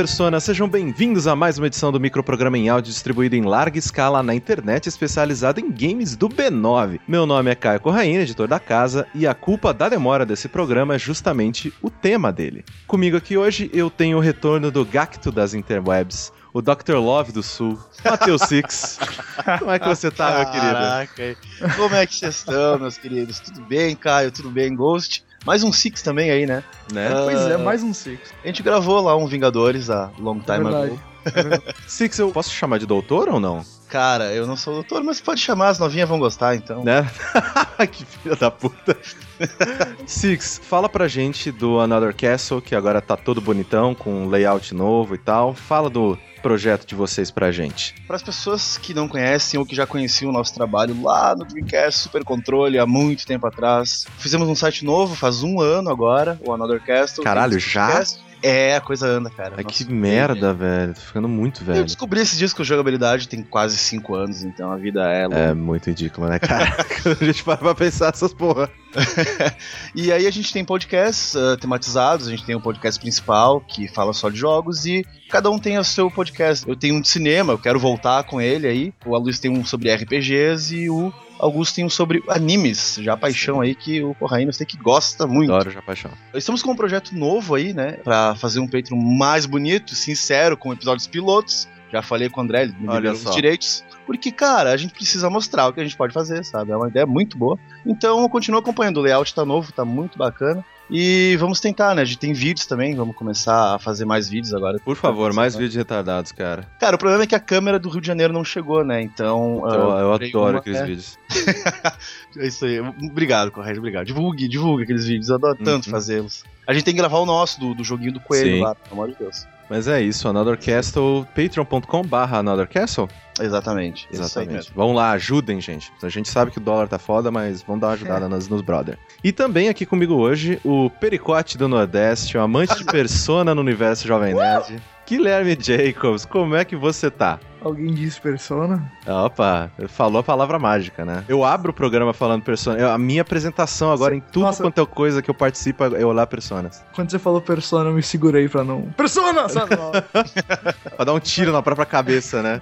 Olá, personas! Sejam bem-vindos a mais uma edição do microprograma em áudio distribuído em larga escala na internet, especializado em games do B9. Meu nome é Caio Corraine, editor da casa, e a culpa da demora desse programa é justamente o tema dele. Comigo aqui hoje eu tenho o retorno do Gacto das interwebs, o Dr. Love do Sul, Matheus Six. Como é que você tá, meu querido? Caraca, como é que vocês estão, meus queridos? Tudo bem, Caio? Tudo bem, Ghost? Mais um Six também aí, né? Né? Ah, Pois é, mais um Six. A gente gravou lá um Vingadores há long time verdade. ago. Six, eu posso chamar de doutor ou não? Cara, eu não sou doutor, mas pode chamar, as novinhas vão gostar, então. Né? que filha da puta. Six, fala pra gente do Another Castle, que agora tá todo bonitão, com layout novo e tal. Fala do projeto de vocês pra gente. Para as pessoas que não conhecem ou que já conheciam o nosso trabalho lá no Dreamcast Super Controle há muito tempo atrás, fizemos um site novo faz um ano agora, o Another Castle. Caralho, já? Dreamcast. É, a coisa anda, cara. Ai, Nossa, que merda, velho. Tô ficando muito Eu velho. descobri esses dias que o jogabilidade tem quase 5 anos, então a vida é longa. É muito ridículo, né, cara? Quando a gente para pra pensar essas porra. E aí a gente tem podcasts ah, tematizados, a gente tem o podcast principal, que fala só de jogos, e cada um tem o seu podcast. Eu tenho um de cinema, eu quero voltar com ele aí. O Aloysio tem um sobre RPGs e o Um sobre animes, já paixão aí que o Corraino eu sei que gosta muito. Adoro já paixão. Estamos com um projeto novo aí, né, pra fazer um Patreon mais bonito, sincero, com episódios pilotos. Já falei com o André, ele me Olha os direitos. Porque, cara, a gente precisa mostrar o que a gente pode fazer, sabe? É uma ideia muito boa. Então, continua acompanhando. O layout tá novo, tá muito bacana. E vamos tentar, né? A gente tem vídeos também, vamos começar a fazer mais vídeos agora. Por favor, mais vídeos retardados, cara. Cara, o problema é que a câmera do Rio de Janeiro não chegou, né? Então. Eu, ah, eu adoro aqueles é, vídeos. É isso aí. Obrigado, Correio, obrigado. Divulgue, divulgue aqueles vídeos. Eu adoro tanto Uhum. fazê-los. A gente tem que gravar o nosso, do, do joguinho do coelho Sim. lá, pelo amor de Deus. Mas é isso, Another Castle, patreon.com barra Another Castle. Exatamente. Exatamente. Vamos lá, ajudem, gente. A gente sabe que o dólar tá foda, mas vamos dar uma ajudada nos, nos brother. E também aqui comigo hoje, o Pericote do Nordeste, um amante de persona no universo Jovem Nerd. Guilherme Jacobs, como é que você tá? Alguém disse Persona? Opa, falou a palavra mágica, né? Eu abro o programa falando persona. eu- A minha apresentação agora em tudo Nossa. quanto é coisa que eu participo é olhar personas. Quando você falou Persona, eu me segurei pra não. Persona! Sabe? Pra dar um tiro na própria cabeça, né?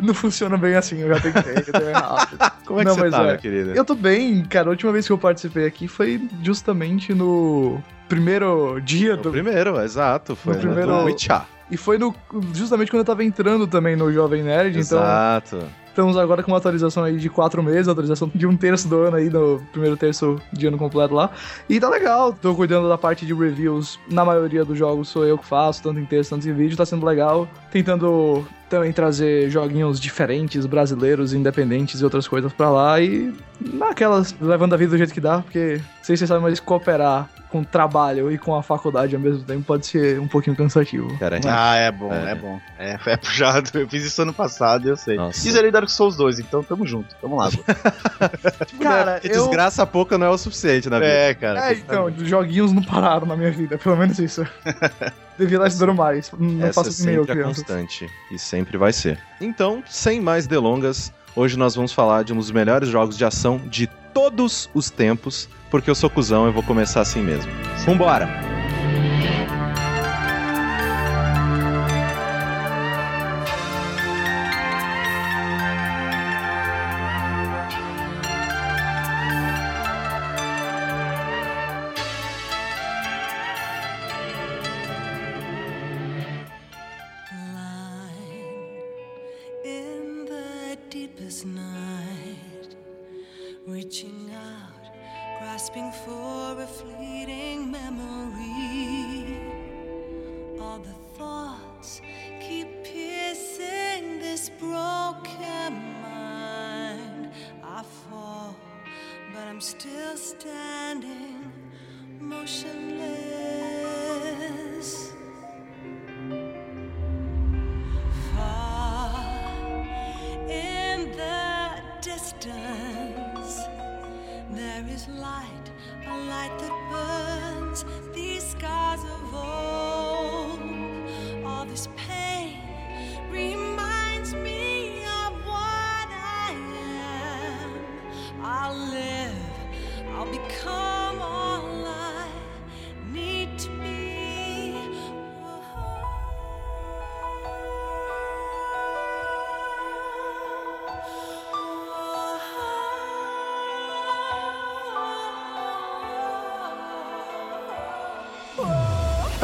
não funciona bem assim, eu já tentei, eu errado. Como é que Não, você tá, é. meu querido? Eu tô bem, cara. A última vez que eu participei aqui foi justamente no primeiro dia O do. primeiro, exato. Foi No no primeiro- do. E foi no justamente quando eu tava entrando também no Jovem Nerd, então Exato. estamos agora com uma atualização aí de quatro meses, atualização de um terço do ano aí, no primeiro terço de ano completo lá. E tá legal, tô cuidando da parte de reviews, na maioria dos jogos sou eu que faço, tanto em texto, tanto em vídeo, tá sendo legal. Tentando também trazer joguinhos diferentes, brasileiros, independentes e outras coisas pra lá e naquelas, levando a vida do jeito que dá, porque não sei se vocês sabem, mas cooperar com o trabalho e com a faculdade ao mesmo tempo pode ser um pouquinho cansativo. Cara, Ah, é bom, É. é, bom. É, é puxado. Eu fiz isso ano passado, eu sei. Nossa. E zerei Dark Souls 2, então tamo junto. Tamo lá. Cara, Porque eu... desgraça pouca não é o suficiente na vida. é, cara. É, então, os joguinhos não pararam na minha vida, pelo menos isso. Devia estar estudando mais. Não Essa é faço a criança. constante. E sempre vai ser. Então, sem mais delongas, hoje nós vamos falar de um dos melhores jogos de ação de todos os tempos, porque eu sou cuzão e vou começar assim mesmo. Vambora! night, reaching out, grasping for a fleeting memory. All the thoughts keep piercing this broken mind. I fall, but I'm still standing, motionless.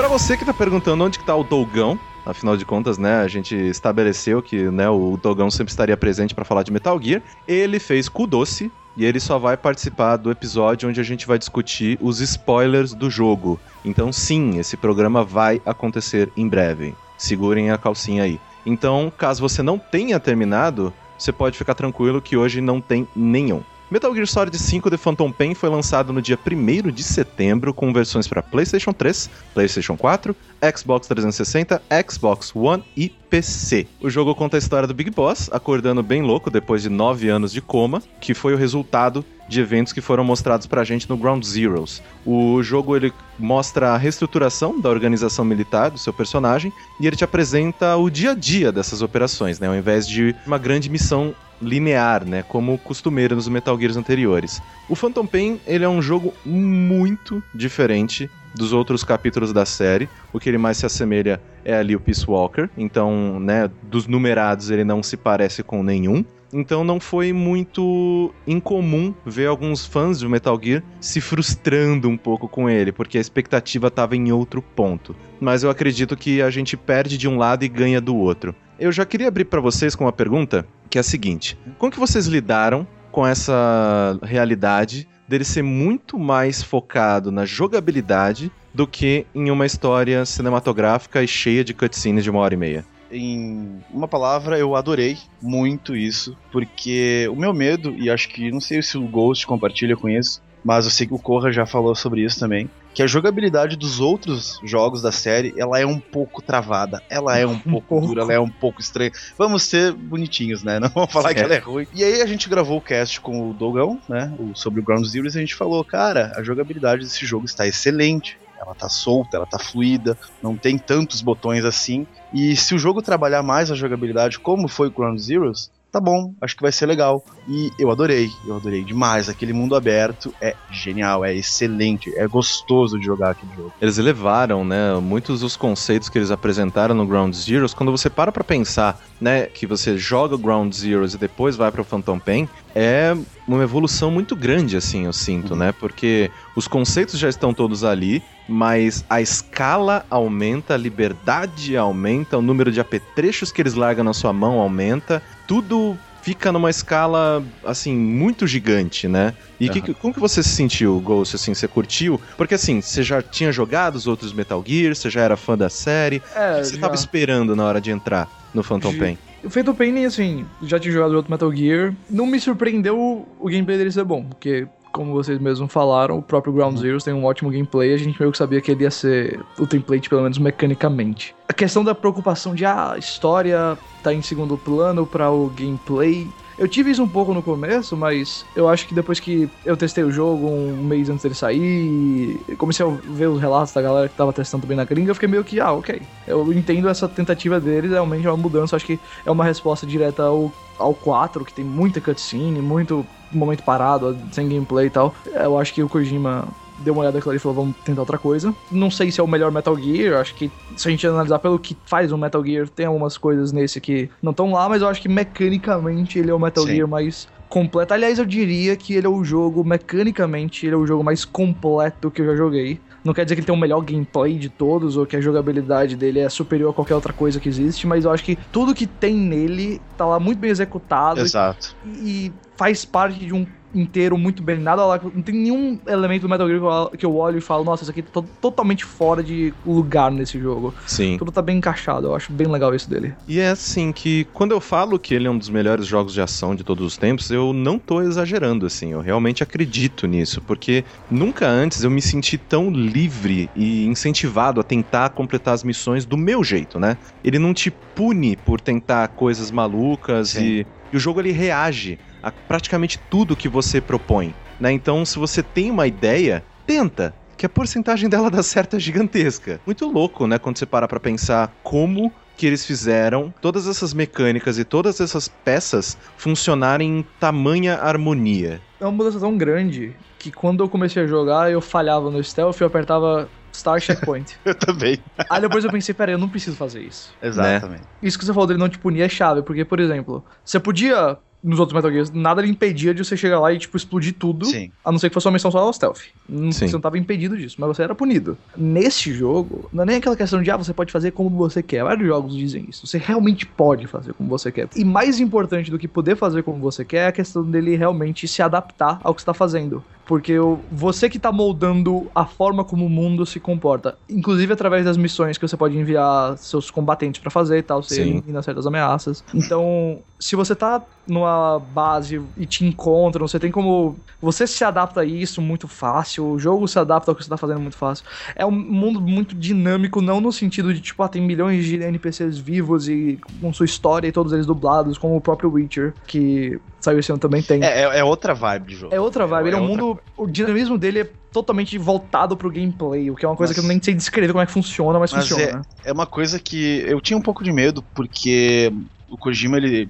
Pra você que tá perguntando onde que tá o Dogão, afinal de contas, né, a gente estabeleceu que, né, o Dogão sempre estaria presente pra falar de Metal Gear. Ele fez cu doce e ele só vai participar do episódio onde a gente vai discutir os spoilers do jogo. Então, sim, esse programa vai acontecer em breve. Segurem a calcinha aí. Então, caso você não tenha terminado, você pode ficar tranquilo que hoje não tem nenhum. Metal Gear Solid 5 The Phantom Pain foi lançado no dia 1 de setembro com versões para PlayStation 3, PlayStation 4, Xbox 360, Xbox One e PC. O jogo conta a história do Big Boss acordando bem louco depois de 9 anos de coma, que foi o resultado de eventos que foram mostrados pra gente no Ground Zeroes. O jogo ele mostra a reestruturação da organização militar do seu personagem e ele te apresenta o dia a dia dessas operações, né, ao invés de uma grande missão linear, né, como costumeiro nos Metal Gears anteriores. O Phantom Pain, ele é um jogo muito diferente dos outros capítulos da série. O que ele mais se assemelha é ali o Peace Walker, então, né, dos numerados ele não se parece com nenhum. Então não foi muito incomum ver alguns fãs de Metal Gear se frustrando um pouco com ele, porque a expectativa estava em outro ponto. Mas eu acredito que a gente perde de um lado e ganha do outro. Eu já queria abrir para vocês com uma pergunta, que é a seguinte: como que vocês lidaram com essa realidade dele ser muito mais focado na jogabilidade do que em uma história cinematográfica e cheia de cutscenes de uma hora e meia? Em uma palavra, eu adorei muito isso, porque o meu medo, e acho que não sei se o Ghost compartilha com isso, mas eu sei que o Corra já falou sobre isso também, que a jogabilidade dos outros jogos da série, ela é um pouco travada, ela é um pouco dura, ela é um pouco estranha. Vamos ser bonitinhos, né? Não vamos falar que É. ela é ruim. E aí a gente gravou o cast com o Dogão, né? o- sobre o Ground Zero, e a gente falou, cara, a jogabilidade desse jogo está excelente. Ela tá solta, ela tá fluida, não tem tantos botões assim. E se o jogo trabalhar mais a jogabilidade como foi o Ground Zeroes, tá bom, acho que vai ser legal. E eu adorei, eu adorei demais. Aquele mundo aberto é genial, é excelente, é gostoso de jogar aquele jogo. Eles elevaram, né, muitos dos conceitos que eles apresentaram no Ground Zeroes. Quando você para pra pensar, né, que você joga o Ground Zeroes e depois vai pro Phantom Pain, é uma evolução muito grande, assim, eu sinto, né? Porque os conceitos já estão todos ali, mas a escala aumenta, a liberdade aumenta, o número de apetrechos que eles largam na sua mão aumenta, tudo fica numa escala, assim, muito gigante, né? E que- Aham. como que você se sentiu, Ghost, assim, você curtiu? Porque, assim, você já tinha jogado os outros Metal Gear, você já era fã da série, o É, que você já. tava esperando na hora de entrar no Phantom De- Pain? O Phantom Pain, assim, já tinha jogado outro Metal Gear. Não me surpreendeu o- o gameplay dele ser bom, porque, como vocês mesmos falaram, o próprio Ground Zeroes tem um ótimo gameplay. A gente meio que sabia que ele ia ser o template, pelo menos mecanicamente. A questão da preocupação de, ah, a história tá em segundo plano para o gameplay. Eu tive isso um pouco no começo, mas eu acho que depois que eu testei o jogo um mês antes dele sair, comecei a ver os relatos da galera que tava testando também na gringa, eu fiquei meio que, ah, ok. Eu entendo essa tentativa deles, realmente é uma mudança, eu acho que é uma resposta direta ao, ao 4, que tem muita cutscene, muito momento parado, sem gameplay e tal. Eu acho que o Kojima deu uma olhada naquilo ali e falou, vamos tentar outra coisa. Não sei se é o melhor Metal Gear, acho que se a gente analisar pelo que faz o Metal Gear, tem algumas coisas nesse que não estão lá, mas eu acho que mecanicamente ele é o Metal Sim. Gear mais completo. Aliás, eu diria que ele é o jogo, mecanicamente, ele é o jogo mais completo que eu já joguei. Não quer dizer que ele tem o melhor gameplay de todos, ou que a jogabilidade dele é superior a qualquer outra coisa que existe, mas eu acho que tudo que tem nele tá lá muito bem executado Exato. e e faz parte de um inteiro muito bem. Nada lá, não tem nenhum elemento do Metal Gear que eu- olho e falo, nossa, isso aqui tá to- totalmente fora de lugar nesse jogo. Sim. Tudo tá bem encaixado, eu acho bem legal isso dele. E é assim que quando eu falo que ele é um dos melhores jogos de ação de todos os tempos, eu não tô exagerando assim, eu realmente acredito nisso, porque nunca antes eu me senti tão livre e incentivado a tentar completar as missões do meu jeito, né? Ele não te pune por tentar coisas malucas Sim. e, e o jogo ele reage a praticamente tudo que você propõe, né? Então, se você tem uma ideia, tenta, que a porcentagem dela dá certo é gigantesca. Muito louco, né, quando você para pra pensar como que eles fizeram todas essas mecânicas e todas essas peças funcionarem em tamanha harmonia. É uma mudança tão grande que quando eu comecei a jogar, eu falhava no stealth eu apertava Start Checkpoint. Eu também. Aí depois eu pensei, peraí, eu não preciso fazer isso. Exatamente. Isso que você falou dele não te punir é chave, porque, por exemplo, você podia, nos outros Metal Gears, nada lhe impedia de você chegar lá e, tipo, explodir tudo. Sim. A não ser que fosse uma missão só ao stealth. Não- Sim. Você não tava impedido disso, mas você era punido. Nesse jogo, não é nem aquela questão de, ah, você pode fazer como você quer. Vários jogos dizem isso. Você realmente pode fazer como você quer. E mais importante do que poder fazer como você quer é a questão dele realmente se adaptar ao que você tá fazendo. Porque o- você que tá moldando a forma como o mundo se comporta. Inclusive através das missões que você pode enviar seus combatentes pra fazer e tal, você Sim. elimina certas ameaças. Então, se você tá numa base e te encontram, você tem como. Você se adapta a isso muito fácil, o jogo se adapta ao que você tá fazendo muito fácil. É um mundo muito dinâmico, não no sentido de, tipo, ah, tem milhões de NPCs vivos e com sua história e todos eles dublados, como o próprio Witcher, que saiu esse ano também tem. É, é, é outra vibe de jogo. É outra vibe, ele é um outra mundo. O dinamismo dele é totalmente voltado pro gameplay, o que é uma coisa Mas- que eu nem sei descrever como é que funciona, mas, Mas funciona. É uma coisa que eu tinha um pouco de medo, porque o Kojima, ele,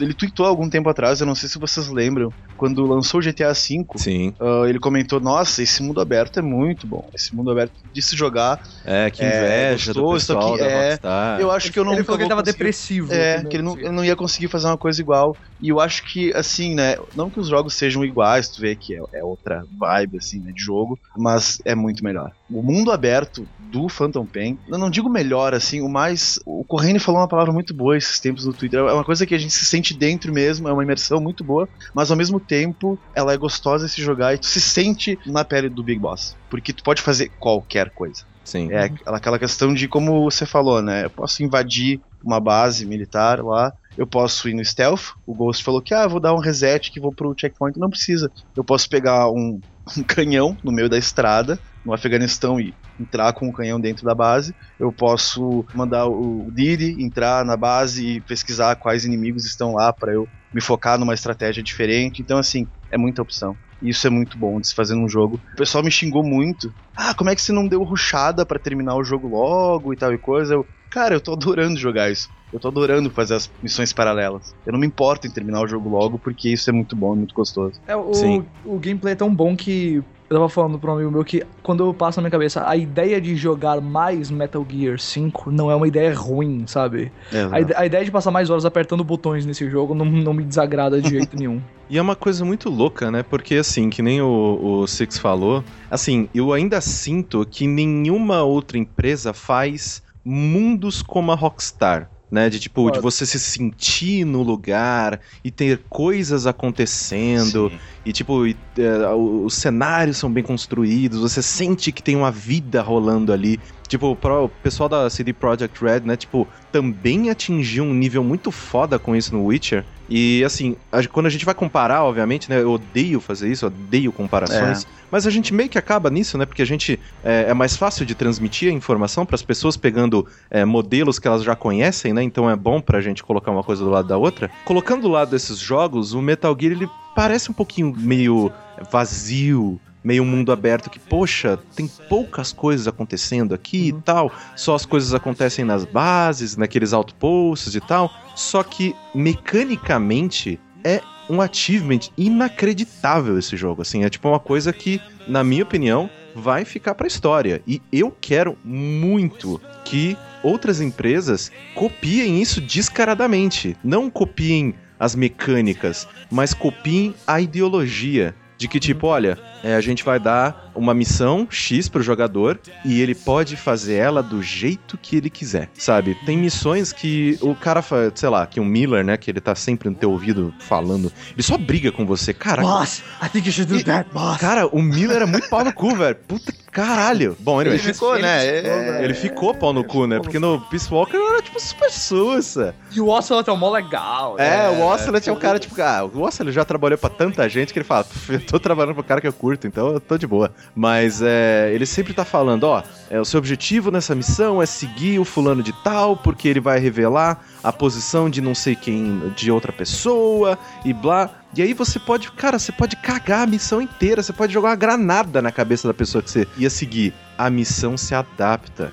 ele tweetou há algum tempo atrás, eu não sei se vocês lembram, quando lançou o GTA V, Sim. ah, ele comentou, nossa, esse mundo aberto é muito bom, esse mundo aberto de se jogar, É, que É, inveja do gostoso, pessoal que da é- eu acho que eu não ele falou que ele tava conseguir- depressivo. É, entendeu? que ele não, ele não ia conseguir fazer uma coisa igual. E eu acho que, assim, né? Não que os jogos sejam iguais, tu vê que é, é outra vibe, assim, né, de jogo, mas é muito melhor. O mundo aberto do Phantom Pain, eu não digo melhor, assim, o mais. O Corrêne falou uma palavra muito boa esses tempos no Twitter. É uma coisa que a gente se sente dentro mesmo, é uma imersão muito boa, mas ao mesmo tempo ela é gostosa de se jogar e tu se sente na pele do Big Boss. Porque tu pode fazer qualquer coisa. Sim. É aquela- questão de como você falou, né? Eu posso invadir uma base militar lá, eu posso ir no stealth. O Ghost falou que, ah, vou dar um reset que vou pro checkpoint. Não precisa. Eu posso pegar um, um canhão no meio da estrada, no Afeganistão, e entrar com um canhão dentro da base. Eu posso mandar o Didi entrar na base e pesquisar quais inimigos estão lá para eu me focar numa estratégia diferente. Então, assim, é muita opção. E Isso é muito bom de se fazer num jogo. O pessoal me xingou muito. Ah, como é que você não deu ruchada pra terminar o jogo logo e tal e coisa? Eu, cara, eu tô adorando jogar isso. Eu tô adorando fazer as missões paralelas. Eu não me importo em terminar o jogo logo, porque isso é muito bom e muito gostoso. É, o, Sim. o gameplay é tão bom que. Eu tava falando pra um amigo meu que quando eu passo na minha cabeça a ideia de jogar mais Metal Gear 5 não é uma ideia ruim, sabe? A, a ideia de passar mais horas apertando botões nesse jogo não, não me desagrada de jeito nenhum. E é uma coisa muito louca, né? Porque, assim, que nem o, o Six falou, assim, eu ainda sinto que nenhuma outra empresa faz mundos como a Rockstar. Né, de tipo, de você se sentir no lugar e ter coisas acontecendo, Sim. e tipo, e, é, o- os cenários são bem construídos, você sente que tem uma vida rolando ali. Tipo, o pessoal da CD Projekt Red, né, tipo, também atingiu um nível muito foda com isso no Witcher. E assim, a- quando a gente vai comparar, obviamente, né, eu odeio fazer isso, eu odeio comparações, mas a gente meio que acaba nisso, né, porque a gente é, é mais fácil de transmitir a informação para as pessoas pegando é, modelos que elas já conhecem, né, então é bom pra gente colocar uma coisa do lado da outra. Colocando do lado desses jogos, o Metal Gear ele parece um pouquinho meio vazio, meio mundo aberto que, poxa, tem poucas coisas acontecendo aqui e tal, só as coisas acontecem nas bases, naqueles outposts e tal, só que mecanicamente é um achievement inacreditável esse jogo, assim, é tipo uma coisa que, na minha opinião, vai ficar pra história. E eu quero muito que outras empresas copiem isso descaradamente, não copiem as mecânicas, mas copiem a ideologia. De que, tipo, olha, é, a gente vai dar uma missão X pro jogador e ele pode fazer ela do jeito que ele quiser, sabe? Tem missões que o cara, sei lá, que o Miller, né, que ele tá sempre no teu ouvido falando, ele só briga com você. Cara, Boss, I think you should do E- that, boss. cara, o Miller é muito pau no cu, velho. Puta que caralho. Bom, Ele anyway, ficou, né? Ele ficou, É- ele ficou pau no cu, né? Porque no Peace Walker era tipo super sussa. E o Ocelot é um mó legal. É, né? o Ocelot é o cara, tipo, ah, o Ocelot já trabalhou pra tanta gente que ele fala, "Pff, eu tô trabalhando pro cara que eu curto, então eu tô de boa. Mas é, ele sempre tá falando, ó, é, o seu objetivo nessa missão é seguir o fulano de tal, porque ele vai revelar a posição de não sei quem, de outra pessoa, e blá. E aí você pode, cara, você pode cagar a missão inteira, você pode jogar uma granada na cabeça da pessoa que você ia seguir. A missão se adapta.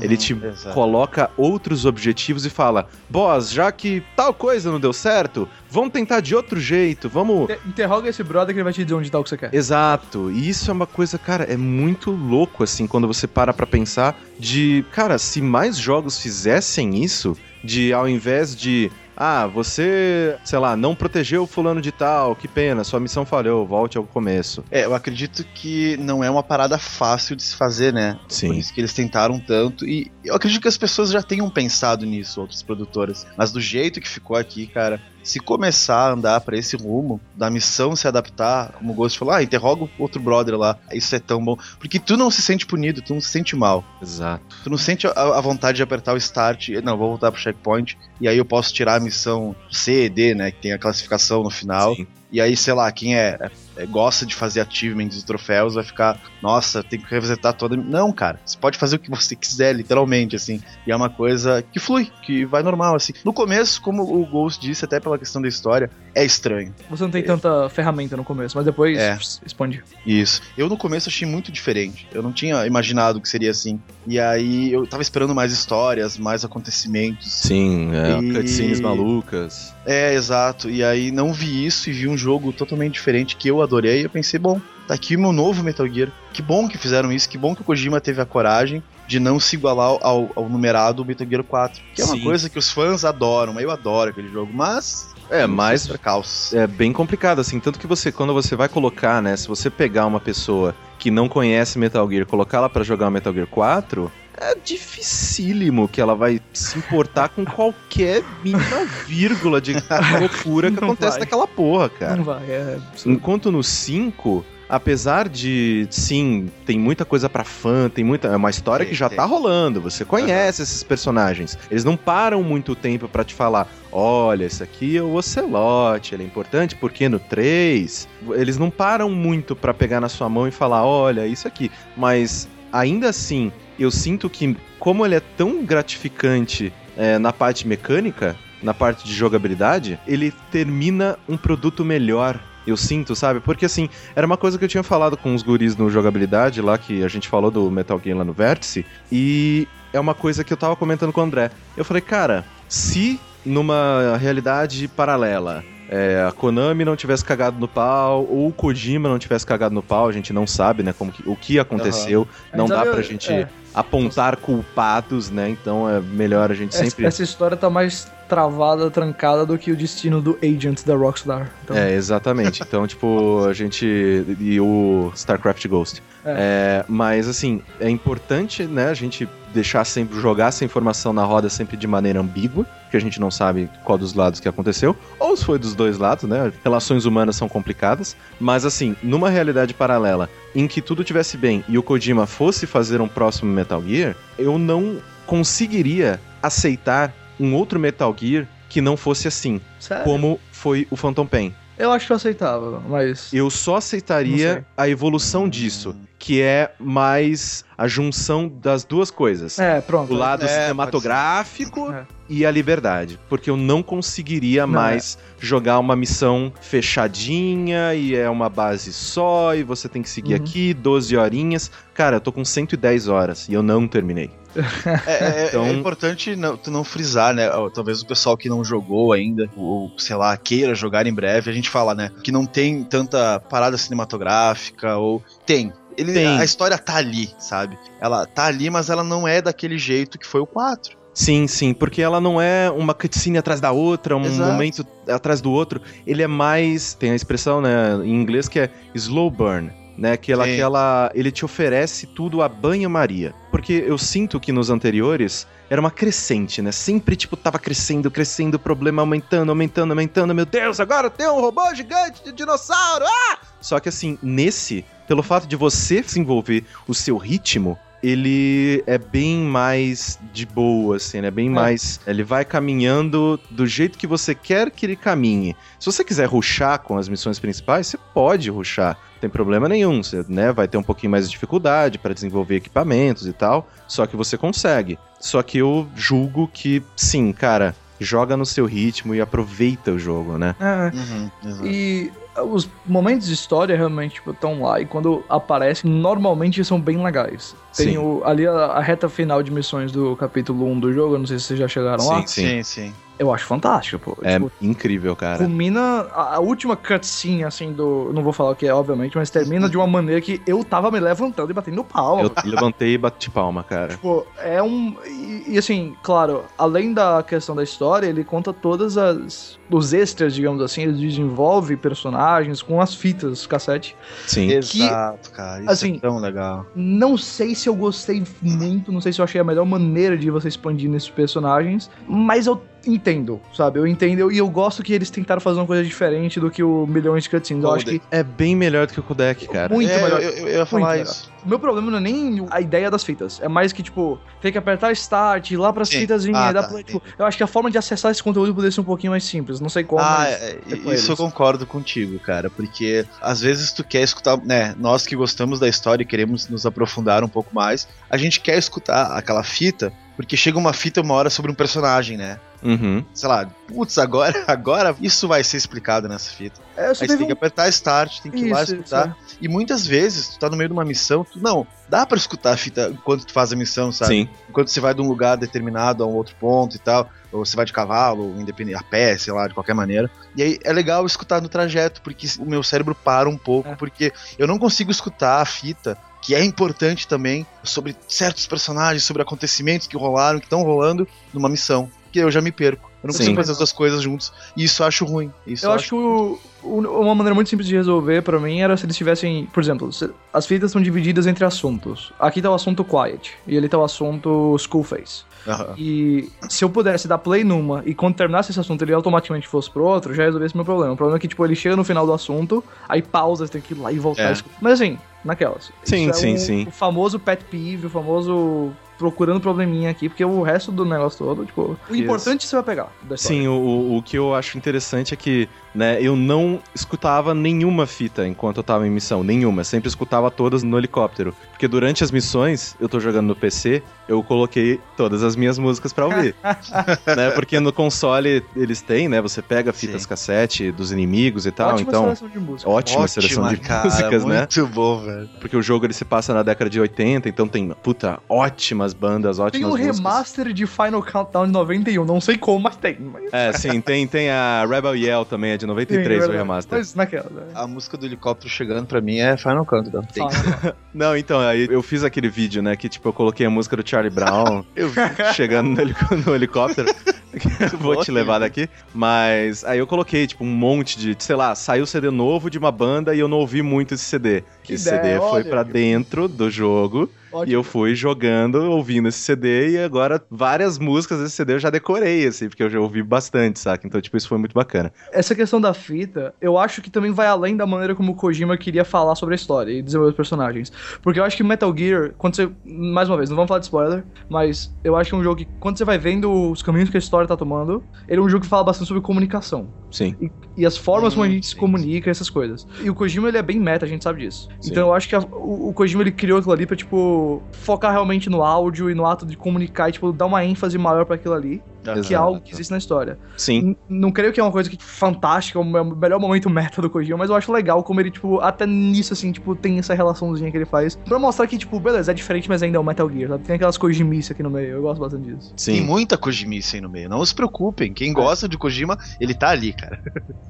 Ele te Uhum, exato. coloca outros objetivos e fala: Boss, já que tal coisa não deu certo, vamos tentar de outro jeito, vamos. Inter- Interroga esse brother que ele vai te dizer onde tá o que você quer. Exato, e isso é uma coisa, cara, é muito louco assim quando você para pra pensar de, cara, se mais jogos fizessem isso, de ao invés de, ah, você, sei lá, não protegeu o fulano de tal, que pena, sua missão falhou, volte ao começo. É, eu acredito que não é uma parada fácil de se fazer, né? Sim. Por isso que eles tentaram tanto. E eu acredito que as pessoas já tenham pensado nisso, outras produtoras. Mas do jeito que ficou aqui, cara, se começar a andar pra esse rumo, da missão se adaptar, como o Ghost falou, ah, interroga o outro brother lá, isso é tão bom. Porque tu não se sente punido, tu não se sente mal. Exato. Tu não sente a, a vontade de apertar o start, e, não, vou voltar pro checkpoint, e aí eu posso tirar a missão C, D, né, que tem a classificação no final. Sim. E aí, sei lá, quem é, é- gosta de fazer achievements e troféus vai ficar, nossa, tem que resetar toda. Não, cara, você pode fazer o que você quiser, literalmente, assim. E é uma coisa que flui, que vai normal, assim. No começo, como o Ghost disse, até pela questão da história, é estranho. Você não tem tanta ferramenta no começo, mas depois É. expande. Isso. Eu no começo achei muito diferente. Eu não tinha imaginado que seria assim. E aí eu tava esperando mais histórias, mais acontecimentos. Sim, é, E- cutscenes malucas. É, exato. E aí não vi isso e vi um jogo totalmente diferente que eu adorei. E eu pensei, bom, tá aqui o meu novo Metal Gear. Que bom que fizeram isso, que bom que o Kojima teve a coragem de não se igualar ao, ao numerado Metal Gear 4. Que é uma Sim. coisa que os fãs adoram. Eu adoro aquele jogo, mas. É, seus percalços. é bem complicado, assim. Tanto que você, quando você vai colocar, né? Se você pegar uma pessoa que não conhece Metal Gear e colocar ela pra jogar Metal Gear 4, é dificílimo que ela vai se importar com qualquer mínima vírgula de loucura que Não acontece vai. naquela porra, cara. Não vai, é. Enquanto no 5, apesar de, sim, tem muita coisa pra fã, tem muita. É uma história que já tá rolando, você conhece esses personagens. Eles não param muito tempo pra te falar: olha, esse aqui é o Ocelote, ele é importante porque no 3. Eles não param muito pra pegar na sua mão e falar: olha, isso aqui. Mas ainda assim, eu sinto que, como ele é tão gratificante é, na parte mecânica, na parte de jogabilidade, ele termina um produto melhor. Eu sinto, sabe? Porque assim, era uma coisa que eu tinha falado com os guris no jogabilidade lá, que a gente falou do Metal Gear lá no Vértice, e é uma coisa que eu tava comentando com o André. Eu falei, cara, se numa realidade paralela é, a Konami não tivesse cagado no pau, ou o Kojima não tivesse cagado no pau, a gente não sabe, né, como que- o que aconteceu, A não dá pra gente é. apontar culpados, né, então é melhor a gente Essa, sempre... essa história tá mais travada, trancada do que o destino do Agent da Rockstar. Então, É, exatamente. Então, tipo, a gente. E o StarCraft Ghost. É, mas, assim, é importante, né, a gente deixar sempre, jogar essa informação na roda sempre de maneira ambígua, porque a gente não sabe qual dos lados que aconteceu, ou se foi dos dois lados, né? Relações humanas são complicadas. Mas, assim, numa realidade paralela em que tudo tivesse bem e o Kojima fosse fazer um próximo Metal Gear, eu não conseguiria aceitar um outro Metal Gear que não fosse assim, sério? como foi o Phantom Pain. Eu acho que eu aceitava, mas. Eu só aceitaria a evolução disso, que é mais a junção das duas coisas. É, pronto. O lado É, cinematográfico É. e a liberdade. Porque eu não conseguiria Não, mais jogar uma missão fechadinha e é uma base só e você tem que seguir Uhum. aqui 12 horinhas. Cara, eu tô com 110 horas e eu não terminei. É, é- Então- é importante não, tu não frisar, né? Talvez o pessoal que não jogou ainda, ou sei lá, queira jogar em breve, a gente fala, né? Que não tem tanta parada cinematográfica, ou. Tem. Ele, Tem. A história tá ali, sabe? Ela tá ali, mas ela não é daquele jeito que foi o 4. Sim, sim, porque ela não é uma cutscene atrás da outra, um Exato. momento atrás do outro. Ele é mais. Tem a expressão, né, em inglês que é slow burn. Né, que ela, que ela, ele te oferece tudo a banho-maria. Porque eu sinto que nos anteriores era uma crescente, né? Sempre, tipo, tava crescendo, crescendo, o problema aumentando, aumentando, aumentando. Meu Deus, agora tem um robô gigante de dinossauro! Ah! Só que assim, nesse, pelo fato de você desenvolver o seu ritmo, ele é bem mais de boa, assim, ele é bem mais. Ele vai caminhando do jeito que você quer que ele caminhe. Se você quiser ruxar com as missões principais, você pode ruxar. Não tem problema nenhum. Você né, vai ter um pouquinho mais de dificuldade para desenvolver equipamentos e tal. Só que você consegue. Só que eu julgo que, sim, cara, joga no seu ritmo e aproveita o jogo, né? É. Uhum, exato. E os momentos de história realmente estão lá. E quando aparecem, normalmente são bem legais. Tem Sim. o, ali a, a reta final de missões do capítulo 1 do jogo. Eu não sei se vocês já chegaram lá. Sim, sim. Sim, sim. Eu acho fantástico, pô. É Tipo, incrível, cara. culmina a, a última cutscene, assim, do. Não vou falar o que é, obviamente, mas termina de uma maneira que eu tava me levantando e batendo palma. Eu levantei e bati palma, cara. Tipo, é um. E, e, assim, claro, além da questão da história, ele conta todas as. Os extras, digamos assim, ele desenvolve personagens com as fitas cassete. Sim. Exato, cara. Isso assim, é tão legal. Não sei se eu gostei muito, não sei se eu achei a melhor maneira de você expandir nesses personagens, mas eu entendo, sabe? Eu entendo e eu gosto que eles tentaram fazer uma coisa diferente do que o milhões de cutscenes. Eu acho que É bem melhor do que o Kudek, cara. muito É, melhor. Eu, eu- eu ia falar melhor. isso. O meu problema não é nem a ideia das fitas. É mais que, tipo, tem que apertar start, ir lá pras Sim. fitas Ah, dá tá, play. Tipo, eu acho que a forma de acessar esse conteúdo poderia ser um pouquinho mais simples. Não sei como, ah, é, é isso eu eles. concordo contigo, cara, porque às vezes tu quer escutar, né, nós que gostamos da história e queremos nos aprofundar um pouco mais, a gente quer escutar aquela fita, porque chega uma fita uma hora sobre um personagem, né? Uhum. Sei lá, putz, agora, agora isso vai ser explicado nessa fita. É, Aí você teve tem que apertar start, tem que ir lá Isso, escutar. isso, é. E muitas vezes, tu tá no meio de uma missão, tu, não, dá pra escutar a fita enquanto tu faz a missão, sabe? Sim. Enquanto você vai de um lugar determinado a um outro ponto e tal, ou você vai de cavalo, ou independente, a pé, sei lá, de qualquer maneira. E aí é legal escutar no trajeto, porque o meu cérebro para um pouco, É. porque eu não consigo escutar a fita, que é importante também, sobre certos personagens, sobre acontecimentos que rolaram, que estão rolando numa missão. Que eu já me perco. Eu não Sim. consigo fazer as duas coisas juntos. E isso eu acho ruim. Isso Eu acho que o- o- uma maneira muito simples de resolver pra mim era se eles tivessem, por exemplo, se- as fitas são divididas entre assuntos. Aqui tá o assunto Quiet e ali tá o assunto Schoolface. Aham. E se eu pudesse dar play numa e quando terminasse esse assunto ele automaticamente fosse pro outro, já resolvesse meu problema. O problema é que, tipo, ele chega no final do assunto, aí pausa, você tem que ir lá e voltar. É. Mas assim, naquelas. Sim, Isso é sim, o- sim. O famoso pet peeve, o famoso procurando probleminha aqui, porque o resto do negócio todo, tipo, o Isso. importante você vai pegar. Sim, o- o que eu acho interessante é que, né, eu não escutava nenhuma fita enquanto eu tava em missão, nenhuma. Sempre escutava todas no helicóptero. Porque durante as missões, eu tô jogando no PC, eu coloquei todas as minhas músicas pra ouvir. né, porque no console eles têm, né, você pega fitas Sim. cassete dos inimigos e tal, Ótima então... seleção de música. Ótima, seleção de cara, músicas, né? Muito bom, velho. Porque o jogo ele se passa na década de 80, então tem, puta, ótimas bandas, Tem ótimas um músicas. remaster de Final Countdown de 91, não sei como, mas tem. Mas... É, sim, tem, tem a Rebel Yell também, é de 93 o Tem, remaster. Mas naquela. né? A música do helicóptero chegando pra mim é Final Countdown. Tem. Não, então, aí eu fiz aquele vídeo, né, que tipo, eu coloquei a música do Charlie Brown Eu vi. chegando no, helic- no helicóptero. Vou te levar daqui. Mas aí eu coloquei, tipo, um monte de, sei lá, saiu CD novo de uma banda e eu não ouvi muito esse CD. Que esse ideia, CD foi pra dentro do jogo. Ótimo. E eu fui jogando, ouvindo esse CD, e agora várias músicas desse CD eu já decorei, assim, porque eu já ouvi bastante, saca? Então, tipo, isso foi muito bacana. Essa questão da fita, eu acho que também vai além da maneira como o Kojima queria falar sobre a história e desenvolver os personagens. Porque eu acho que Metal Gear, quando você. Mais uma vez, não vamos falar de spoiler, mas eu acho que é um jogo que, quando você vai vendo os caminhos que a história tá tomando, ele é um jogo que fala bastante sobre comunicação. Sim. E, e as formas Hum, como a gente se sim, comunica, essas coisas. E o Kojima, ele é bem meta, a gente sabe disso. Sim. Então eu acho que a- o, o Kojima, ele criou aquilo ali pra, tipo, focar realmente no áudio e no ato de comunicar e, tipo, dar uma ênfase maior pra aquilo ali, que é Exato. algo que existe na história. Sim. N- Não creio que é uma coisa que fantástica, o me- melhor momento meta do Kojima, mas eu acho legal como ele, tipo, até nisso, assim, tipo, tem essa relaçãozinha que ele faz. Pra mostrar que, tipo, beleza, é diferente, mas ainda é o Metal Gear, sabe? Tem aquelas Kojimice aqui no meio, eu gosto bastante disso. Tem Sim. muita Kojimice aí no meio. Não se preocupem. Quem gosta de Kojima, ele tá ali, cara.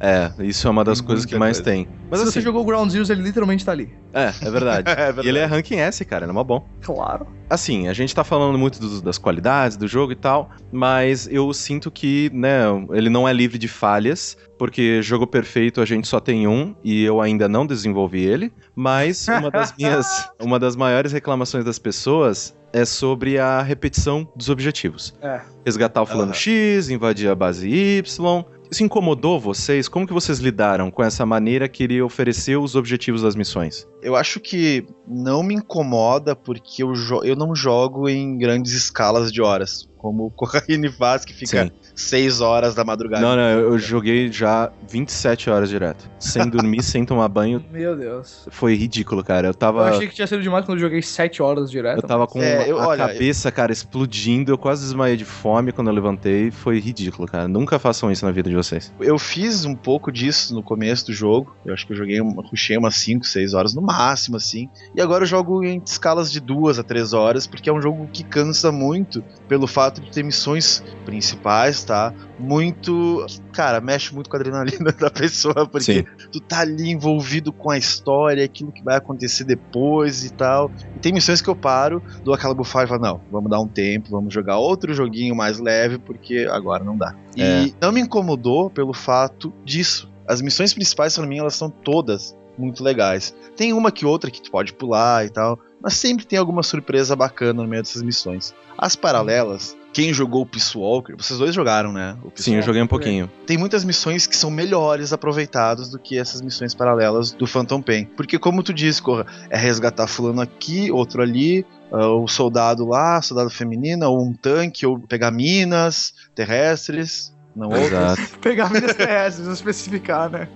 É, isso é uma das Tem coisas que mais coisa. tem. Mas Se assim, você jogou Ground Zeroes, ele literalmente tá ali. é, é verdade. É verdade. E ele é ranking S, cara, ele é mó bom. Claro. Assim, a gente tá falando muito dos- das qualidades do jogo e tal, mas eu sinto que, né, ele não é livre de falhas, porque jogo perfeito a gente só tem um e eu ainda não desenvolvi ele, mas uma das minhas, uma das maiores reclamações das pessoas é sobre a repetição dos objetivos. É. Resgatar o fulano Aham. X, invadir a base Y. Isso incomodou vocês? Como que vocês lidaram com essa maneira que ele ofereceu os objetivos das missões? Eu acho que não me incomoda porque eu, jo- eu não jogo em grandes escalas de horas. Como Corraine faz, que fica Sim. 6 horas da madrugada. Não, não, eu, eu joguei já 27 horas direto. Sem dormir, sem tomar banho. Meu Deus. Foi ridículo, cara. Eu Eu tava. achei que tinha sido demais quando eu joguei 7 horas direto. Eu tava com É, eu- a olha, cabeça, cara, explodindo. Eu quase desmaiei de fome quando eu levantei. Foi ridículo, cara. Nunca façam isso na vida de vocês. Eu fiz um pouco disso no começo do jogo. Eu acho que eu joguei, uma- rushei umas 5, 6 horas no máximo, assim. E agora eu jogo em escalas de 2 a 3 horas, porque é um jogo que cansa muito pelo fato de ter missões principais, tá? Muito. Cara, mexe muito com a adrenalina da pessoa, porque Sim. tu tá ali envolvido com a história, aquilo que vai acontecer depois e tal. E tem missões que eu paro, dou aquela bufada e falo, não, vamos dar um tempo, vamos jogar outro joguinho mais leve, porque agora não dá. E É. não me incomodou pelo fato disso. As missões principais, pra mim, elas são todas muito legais. Tem uma que outra que tu pode pular e tal, mas sempre tem alguma surpresa bacana no meio dessas missões. As paralelas, quem jogou o Peace Walker, vocês dois jogaram, né? Sim, eu Walker. joguei um pouquinho. Tem muitas missões que são melhores aproveitadas do que essas missões paralelas do Phantom Pain. Porque, como tu disse, Corra, é resgatar fulano aqui, outro ali, ah, o soldado lá, soldado feminina, ou um tanque, ou pegar minas terrestres, não outras. Exato. Pegar minas terrestres, não especificar, né?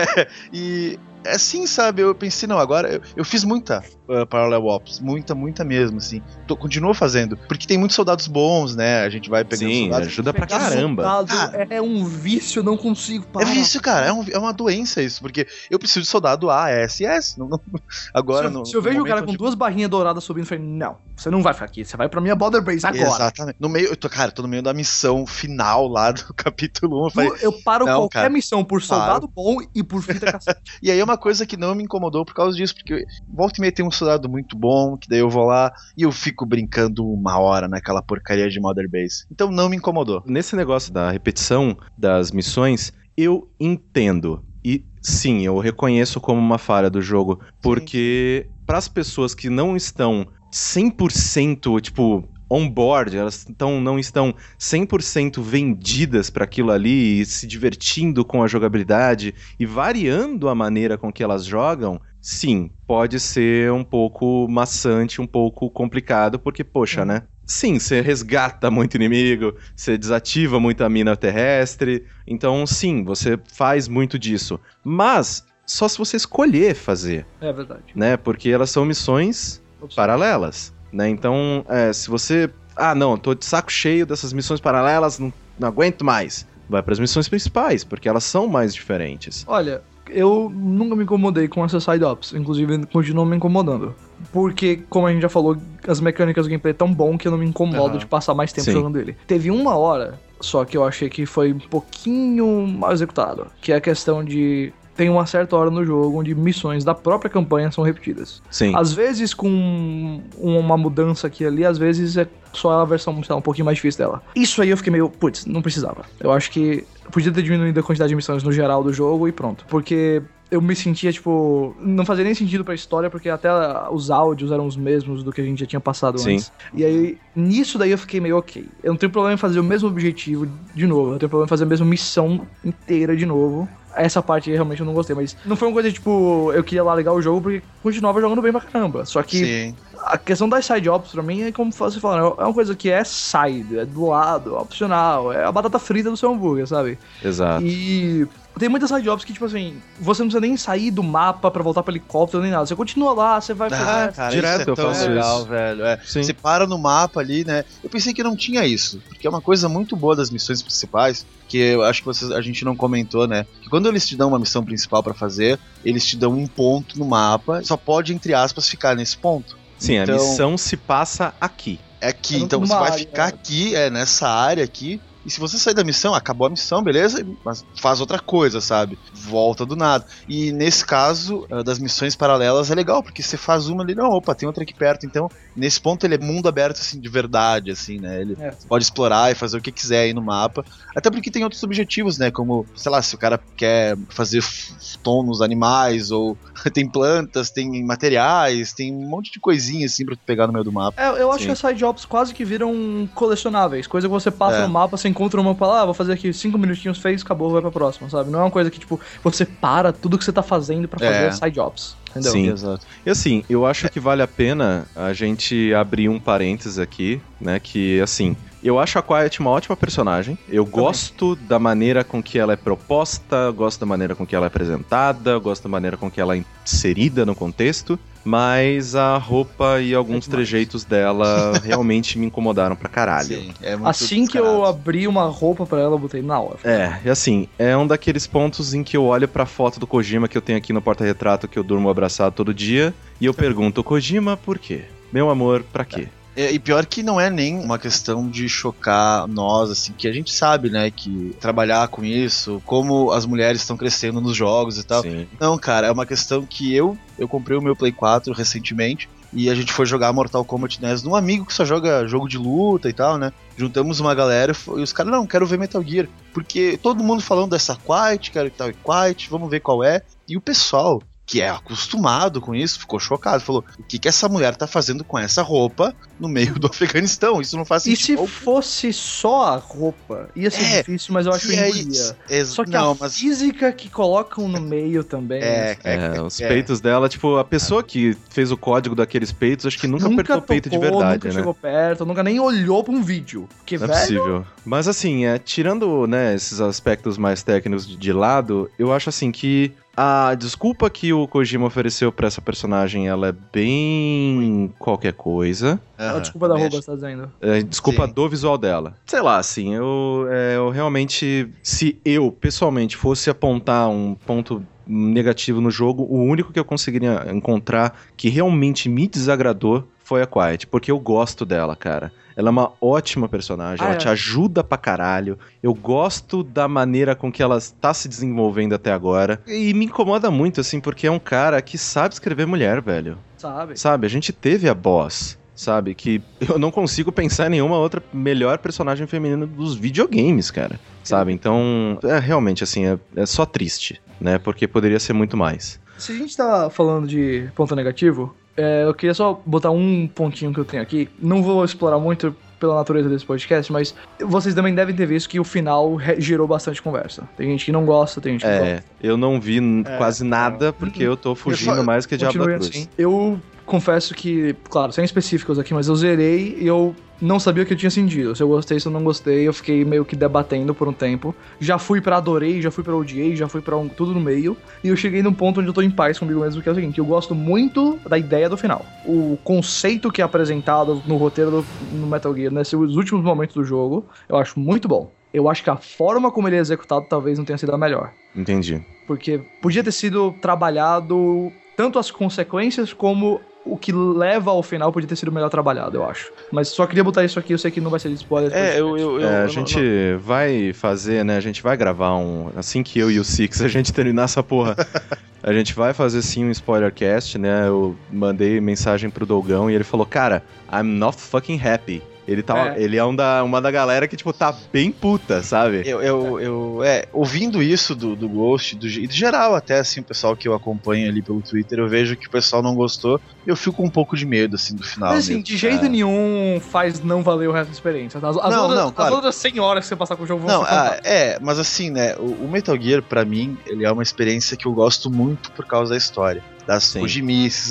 E assim, sabe? Eu pensei, não, agora eu, eu fiz muita uh, Parallel Ops, muita, muita mesmo, assim. Tô, continuo fazendo, porque tem muitos soldados bons, né? A gente vai pegando Sim, soldados. ajuda pra caramba. soldado Ah. é um vício, eu não consigo É parar. vício, cara, é, um- é uma doença isso, porque eu preciso de soldado A, S, S. Não, não- agora se, eu, no- se eu vejo o cara com onde- duas barrinhas douradas subindo, eu falei, não, você não vai ficar aqui, você vai pra minha Border Base agora. Exatamente. No meio, eu tô, cara, eu tô no meio da missão final lá do capítulo 1. Eu falei, Eu, eu paro Não, qualquer cara, missão por soldado bom e por fita cassete. E aí é uma coisa que não me incomodou por causa disso, porque volta e meia tem um soldado muito bom, que daí eu vou lá e eu fico brincando uma hora naquela porcaria de Mother Base. Então não me incomodou. Nesse negócio da repetição das missões, eu entendo. E sim, eu reconheço como uma falha do jogo, porque para as pessoas que não estão 100%, tipo, on board, elas tão, não estão 100% vendidas para aquilo ali e se divertindo com a jogabilidade e variando a maneira com que elas jogam, sim, pode ser um pouco maçante, um pouco complicado, porque, poxa, né? Sim, você resgata muito inimigo, você desativa muita mina terrestre, então sim, você faz muito disso. Mas só se você escolher fazer, É verdade. né? Porque elas são missões paralelas, né? Então, é, se você. Ah, não, tô de saco cheio dessas missões paralelas, não, não aguento mais. Vai para as missões principais, porque elas são mais diferentes. Olha, eu nunca me incomodei com essas side-ups, inclusive continuam me incomodando. Porque, como a gente já falou, as mecânicas do gameplay é tão bom que eu não me incomodo Aham. de passar mais tempo Sim. jogando ele. Teve uma hora, só que eu achei que foi um pouquinho mal executado, que é a questão de tem uma certa hora no jogo onde missões da própria campanha são repetidas. Sim. Às vezes com uma mudança aqui e ali, às vezes é só a versão sei lá, um pouquinho mais difícil dela. Isso aí eu fiquei meio, putz, não precisava. Eu acho que podia ter diminuído a quantidade de missões no geral do jogo e pronto. Porque eu me sentia, tipo, não fazia nem sentido pra história, porque até os áudios eram os mesmos do que a gente já tinha passado Sim. antes. E aí, nisso daí eu fiquei meio ok. Eu não tenho problema em fazer o mesmo objetivo de novo, eu tenho problema em fazer a mesma missão inteira de novo. Essa parte aí realmente eu não gostei, mas não foi uma coisa tipo, eu queria largar o jogo porque continuava jogando bem pra caramba. Só que Sim. A questão das side ops pra mim é como você falando, é uma coisa que é side, é do lado, é opcional, é a batata frita do seu hambúrguer, sabe? Exato. E tem muitas side jobs que, tipo assim, você não precisa nem sair do mapa pra voltar pro helicóptero nem nada. Você continua lá, você vai Ah, fazer. cara, Direto isso é eu faço legal, isso. velho. É, Sim. Você para no mapa ali, né? Eu pensei que não tinha isso, porque é uma coisa muito boa das missões principais, que eu acho que vocês, a gente não comentou, né? Que quando eles te dão uma missão principal pra fazer, eles te dão um ponto no mapa, só pode, entre aspas, ficar nesse ponto. Sim, Então- a missão se passa aqui. É aqui, É então você vai ficar né? aqui, é nessa área aqui. E se você sair da missão, acabou a missão, beleza? Mas faz outra coisa, sabe? Volta do nada. E nesse caso, ah, das missões paralelas é legal, porque você faz uma ali, não, opa, tem outra aqui perto. Então, nesse ponto ele é mundo aberto, assim, de verdade, assim, né? Ele É. pode explorar e fazer o que quiser aí no mapa. Até porque tem outros objetivos, né? Como, sei lá, se o cara quer fazer tom nos animais, ou tem plantas, tem materiais, tem um monte de coisinha, assim, pra tu pegar no meio do mapa. É, eu acho Sim. que as side jobs quase que viram colecionáveis. Coisa que você passa É. no mapa, você encontra uma pra lá, ah, vou fazer aqui cinco minutinhos, fez, acabou, vai pra próxima, sabe? Não é uma coisa que, tipo, você para tudo que você tá fazendo pra fazer É. side jobs. Entendeu? Sim. Exato. E assim, eu acho que vale a pena a gente abrir um parênteses aqui, né? Que assim, eu acho a Quiet uma ótima personagem. Eu gosto da maneira com que ela é proposta, gosto da maneira com que ela é apresentada, gosto da maneira com que ela é inserida no contexto. Mas a roupa e alguns demais. trejeitos dela realmente me incomodaram pra caralho. Sim, é muito Assim que eu abri uma roupa pra ela, eu botei na hora. É, e assim, é um daqueles pontos em que eu olho pra foto do Kojima que eu tenho aqui no porta-retrato que eu durmo abraçado todo dia e eu pergunto, Kojima, por quê? Meu amor, pra quê? É, e pior que não é nem uma questão de chocar nós, assim, que a gente sabe, né, que trabalhar com isso, como as mulheres estão crescendo nos jogos e tal. Sim. Não, cara, é uma questão que eu eu comprei o meu Play 4 recentemente e a gente foi jogar Mortal Kombat NES num amigo que só joga jogo de luta e tal, né? Juntamos uma galera e e os caras, não, quero ver Metal Gear. Porque todo mundo falando dessa Quiet, quero que tal e Quiet, vamos ver qual é. E o pessoal, que é acostumado com isso, ficou chocado. Falou, o que, que essa mulher tá fazendo com essa roupa no meio do Afeganistão? Isso não faz E sentido. se algum. fosse só a roupa, ia ser É, difícil, mas eu acho que E é isso. Só que não, a mas física que colocam no meio também. é, é, É, os é. peitos dela, tipo, a pessoa que fez o código daqueles peitos, acho que nunca, apertou o peito de verdade, nunca né? chegou perto, nunca nem olhou pra um vídeo. Porque, Não é velho, possível. Mas assim, é, tirando né, esses aspectos mais técnicos de lado, eu acho assim que a desculpa que o Kojima ofereceu pra essa personagem, ela é bem qualquer coisa. a Aham, desculpa da roupa, você tá dizendo. É, desculpa Sim. do visual dela. Sei lá, assim, eu, é, eu realmente, se eu pessoalmente fosse apontar um ponto negativo no jogo, o único que eu conseguiria encontrar que realmente me desagradou foi a Quiet, porque eu gosto dela, cara. Ela é uma ótima personagem, Ah, ela é. te ajuda pra caralho. Eu gosto da maneira com que ela está se desenvolvendo até agora. E me incomoda muito, assim, porque é um cara que sabe escrever mulher, velho. Sabe? Sabe, a gente teve a Boss, sabe? Que eu não consigo pensar em nenhuma outra melhor personagem feminina dos videogames, cara. Sabe? Então, é realmente assim, é, é só triste, né? Porque poderia ser muito mais. Se a gente tá falando de ponto negativo, é, eu queria só botar um pontinho que eu tenho aqui. Não vou explorar muito pela natureza desse podcast, mas vocês também devem ter visto que o final gerou bastante conversa. Tem gente que não gosta, tem gente que gosta. É, eu não vi É, quase nada porque eu tô fugindo só- mais que Diabo da Cruz. assim. Eu confesso que, claro, sem específicos aqui, mas eu zerei e eu não sabia o que eu tinha sentido. Se eu gostei, se eu não gostei, eu fiquei meio que debatendo por um tempo. Já fui pra adorei, já fui pra odiei, já fui pra um- tudo no meio. E eu cheguei num ponto onde eu tô em paz comigo mesmo, que é o seguinte, eu gosto muito da ideia do final. O conceito que é apresentado no roteiro do no Metal Gear, nesses últimos momentos do jogo, eu acho muito bom. Eu acho que a forma como ele é executado talvez não tenha sido a melhor. Entendi. Porque podia ter sido trabalhado tanto as consequências como o que leva ao final podia ter sido melhor trabalhado, eu acho. Mas só queria botar isso aqui, eu sei que não vai ser de spoiler. É, eu, eu, eu, É, a eu gente não- vai fazer, né? A gente vai gravar um. Assim que eu e o Six a gente terminar essa porra. A gente vai fazer sim um spoilercast, né? Eu mandei mensagem pro Dogão e ele falou: Cara, I'm not fucking happy. Ele, tá, É. ele é um da, uma da galera que, tipo, tá bem puta, sabe? Eu, eu, eu- é, ouvindo isso do, do Ghost, do, e de geral até, assim, o pessoal que eu acompanho ali pelo Twitter, eu vejo que o pessoal não gostou, eu fico com um pouco de medo, assim, do final. Mas assim, mesmo. de jeito É. nenhum faz não valer o resto da experiência. As, as Não, outras, não, claro. as outras 100 horas que você passar com o jogo vão Não, ser ah, é, mas assim, né, o, o Metal Gear, pra mim, ele é uma experiência que eu gosto muito por causa da história. Das Sim.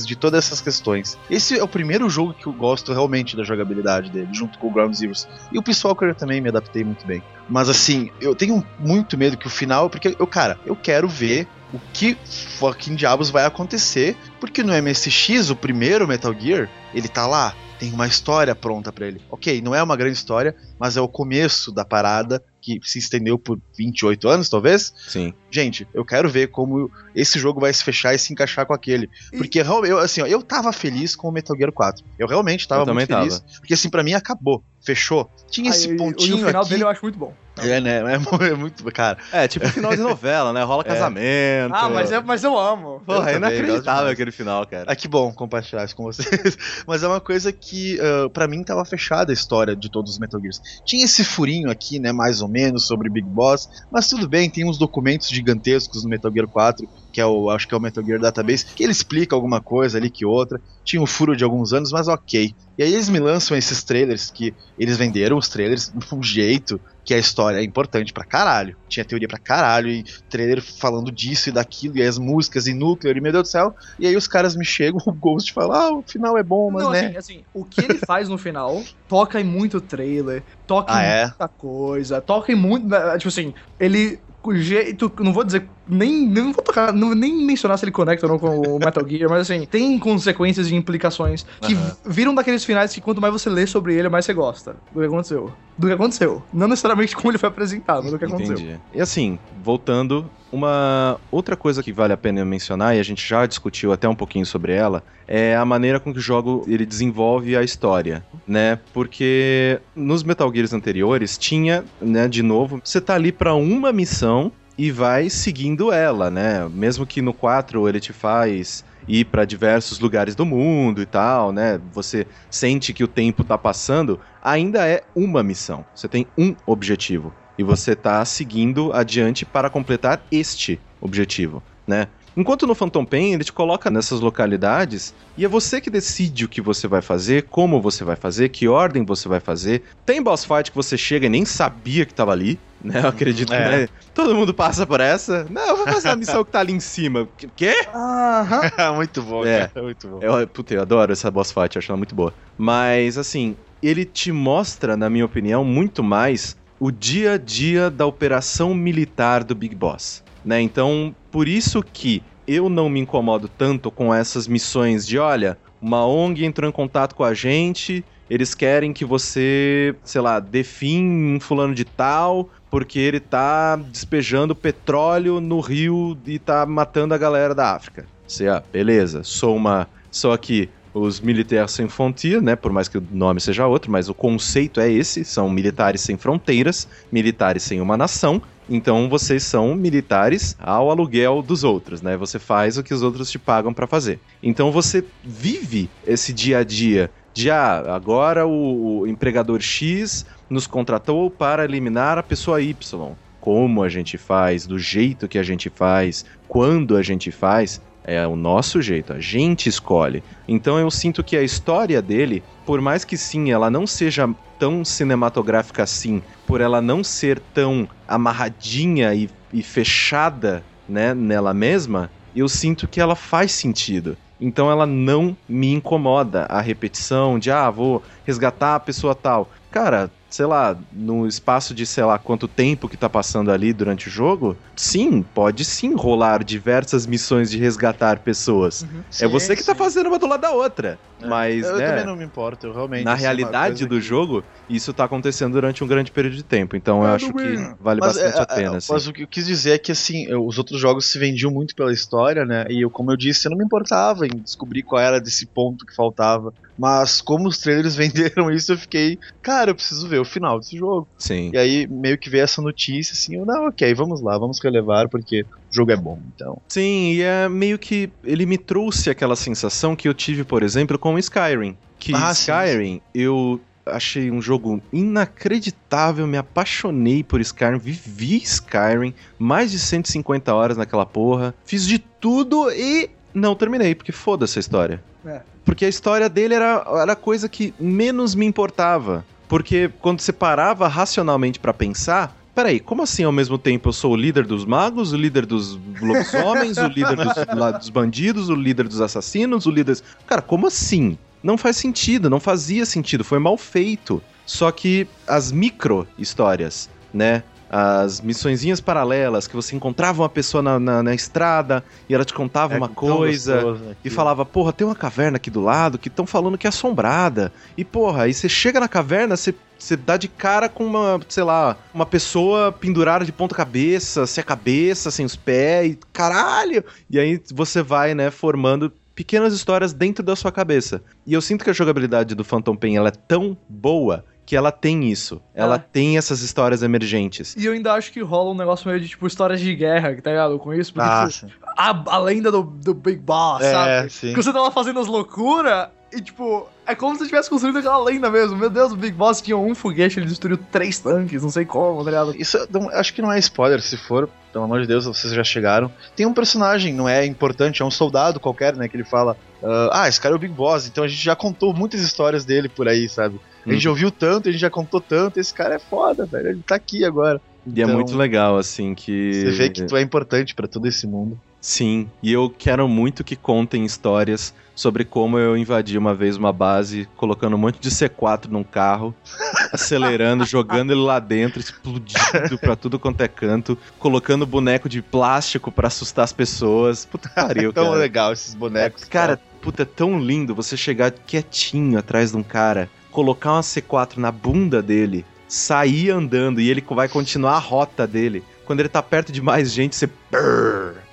De todas essas questões. Esse é o primeiro jogo que eu gosto realmente da jogabilidade dele, junto com o Ground Zeroes. E o Peace Walker eu também me adaptei muito bem. Mas assim, eu tenho muito medo que o final, porque eu, cara, eu quero ver o que fucking diabos vai acontecer, porque no MSX, o primeiro Metal Gear, ele tá lá, tem uma história pronta pra ele. Ok, não é uma grande história, mas é o começo da parada que se estendeu por 28 anos, talvez. Sim. Gente, eu quero ver como esse jogo vai se fechar e se encaixar com aquele. E- Porque eu, assim, ó, eu tava feliz com o Metal Gear 4. Eu realmente tava Eu muito feliz. Porque assim, pra mim acabou. Fechou. Tinha esse Aí, e pontinho o final aqui. dele eu acho muito bom. É, né? É, é muito. Cara, É, tipo final de novela, né? Rola casamento. Ah, mas, é, mas eu amo. Porra, é Eu também, gosto inacreditável aquele final, cara. Ah, que bom compartilhar isso com vocês. Mas é uma coisa que, ah, pra mim, tava fechada a história de todos os Metal Gears. Tinha esse furinho aqui, né, mais ou menos, sobre Big Boss. Mas tudo bem, tem uns documentos gigantescos no Metal Gear 4, que é o, acho que é o Metal Gear Database, que ele explica alguma coisa ali que outra. Tinha um furo de alguns anos, mas ok. E aí eles me lançam esses trailers que eles venderam os trailers de um jeito que a história é importante pra caralho. Tinha teoria pra caralho, e trailer falando disso e daquilo, e as músicas e núcleo, e meu Deus do céu. E aí os caras me chegam, o Ghost fala, ah, o final é bom, mas não, né. assim, assim, o que ele faz no final toca em muito trailer, toca Ah, em é? muita coisa, toca em muito. né, Tipo assim, ele. O jeito. Não vou dizer. Nem, nem vou tocar. Não, nem mencionar se ele conecta ou não com o Metal Gear, mas assim, tem consequências e implicações que Aham. viram daqueles finais que quanto mais você lê sobre ele, mais você gosta do que aconteceu. Do que aconteceu. Não necessariamente como ele foi apresentado, mas do que aconteceu. Entendi. E assim, voltando, uma outra coisa que vale a pena mencionar, e a gente já discutiu até um pouquinho sobre ela, é a maneira com que o jogo ele desenvolve a história, né? Porque nos Metal Gears anteriores tinha, né, de novo, você tá ali pra uma missão e vai seguindo ela, né? Mesmo que no 4 ele te faz ir pra diversos lugares do mundo e tal, né? Você sente que o tempo tá passando, ainda é uma missão. Você tem um objetivo e você tá seguindo adiante para completar este objetivo, né? Enquanto no Phantom Pain ele te coloca nessas localidades e é você que decide o que você vai fazer, como você vai fazer, que ordem você vai fazer. Tem boss fight que você chega e nem sabia que tava ali, né? Eu acredito É. que né? todo mundo passa por essa. Não, eu vou fazer a missão que tá ali em cima. Qu- Quê? Aham. muito bom, É. cara. Muito bom. Eu, puta, eu adoro essa boss fight, eu acho ela muito boa. Mas, assim, ele te mostra, na minha opinião, muito mais o dia a dia da operação militar do Big Boss. Né? Então, por isso que eu não me incomodo tanto com essas missões de, olha, uma ONG entrou em contato com a gente, eles querem que você, sei lá, define um fulano de tal, porque ele tá despejando petróleo no rio e tá matando a galera da África. Você, ah, beleza, sou uma. Sou aqui os Militaires Sem Frontier, né? Por mais que o nome seja outro, mas o conceito é esse: são militares sem fronteiras, militares sem uma nação. Então vocês são militares ao aluguel dos outros, né? Você faz o que os outros te pagam pra fazer. Então você vive esse dia a dia de ah, agora o, o empregador X nos contratou para eliminar a pessoa Y. Como a gente faz, do jeito que a gente faz, quando a gente faz, é o nosso jeito, a gente escolhe. Então eu sinto que a história dele, por mais que sim, ela não seja tão cinematográfica assim, por ela não ser tão amarradinha e, e fechada, né, nela mesma, eu sinto que ela faz sentido. Então ela não me incomoda a repetição de ah, vou resgatar a pessoa tal. Cara, sei lá, no espaço de sei lá quanto tempo que tá passando ali durante o jogo, sim, pode sim rolar diversas missões de resgatar pessoas. É você que tá fazendo uma do lado da outra. Mas, eu né, também não me importo, eu realmente. na uma realidade do que- jogo, isso tá acontecendo durante um grande período de tempo. Então eu É, acho não que mesmo. vale Mas, bastante é, a pena, é, assim. Mas o que eu quis dizer é que, assim, eu- os outros jogos se vendiam muito pela história, né? E eu, como eu disse, eu não me importava em descobrir qual era desse ponto que faltava. Mas como os trailers venderam isso, eu fiquei, cara, eu preciso ver o final desse jogo. Sim. E aí, meio que veio essa notícia, assim, eu, não, ok, vamos lá, vamos relevar, porque o jogo é bom, então. Sim, e é meio que ele me trouxe aquela sensação que eu tive, por exemplo, com Skyrim. Que Ah, sim, Skyrim, eu achei um jogo inacreditável, me apaixonei por Skyrim, vivi Skyrim, mais de 150 horas naquela porra, fiz de tudo e não terminei, porque foda-se a história. É. Porque a história dele era, era a coisa que menos me importava. Porque quando você parava racionalmente pra pensar, peraí, como assim ao mesmo tempo eu sou o líder dos magos, o líder dos lobisomens, o líder dos, lá, dos bandidos, o líder dos assassinos, o líder. Cara, como assim? Não faz sentido, não fazia sentido, foi mal feito. Só que as micro histórias, né? As missõezinhas paralelas, que você encontrava uma pessoa na, na, na estrada e ela te contava É uma coisa. E falava, porra, tem uma caverna aqui do lado que estão falando que é assombrada. E, porra, aí você chega na caverna, você, você dá de cara com uma, sei lá, uma pessoa pendurada de ponta cabeça, sem a cabeça, sem os pés, e caralho! E aí você vai, né, formando pequenas histórias dentro da sua cabeça. E eu sinto que a jogabilidade do Phantom Pain, ela é tão boa que ela tem isso. Ela Ah. tem essas histórias emergentes. E eu ainda acho que rola um negócio meio de, tipo, histórias de guerra, tá ligado? Com isso. Porque, Ah, tipo, a, a lenda do, do Big Boss, sabe? É, sim. Que você tava fazendo as loucuras e, tipo, é como se você tivesse construído aquela lenda mesmo. Meu Deus, o Big Boss tinha um foguete, ele destruiu três tanques, não sei como, tá ligado? Isso não- acho que não é spoiler, se for, pelo amor de Deus, vocês já chegaram. Tem um personagem, não é importante, é um soldado qualquer, né? Que ele fala: ah, Ah, esse cara é o Big Boss, então a gente já contou muitas histórias dele por aí, sabe? A gente Uhum. ouviu tanto, a gente já contou tanto, esse cara é foda, velho. Ele tá aqui agora. E é Então, muito legal, assim, que. Você vê que tu é importante pra todo esse mundo. Sim, e eu quero muito que contem histórias sobre como eu invadi uma vez uma base, colocando um monte de C4 num carro, acelerando, jogando ele lá dentro, explodindo pra tudo quanto é canto, colocando boneco de plástico pra assustar as pessoas. Puta que pariu, Tão cara. legal esses bonecos. Cara, puta, é tão lindo você chegar quietinho atrás de um cara, colocar uma C4 na bunda dele, sair andando e ele vai continuar a rota dele. Quando ele tá perto de mais gente, você.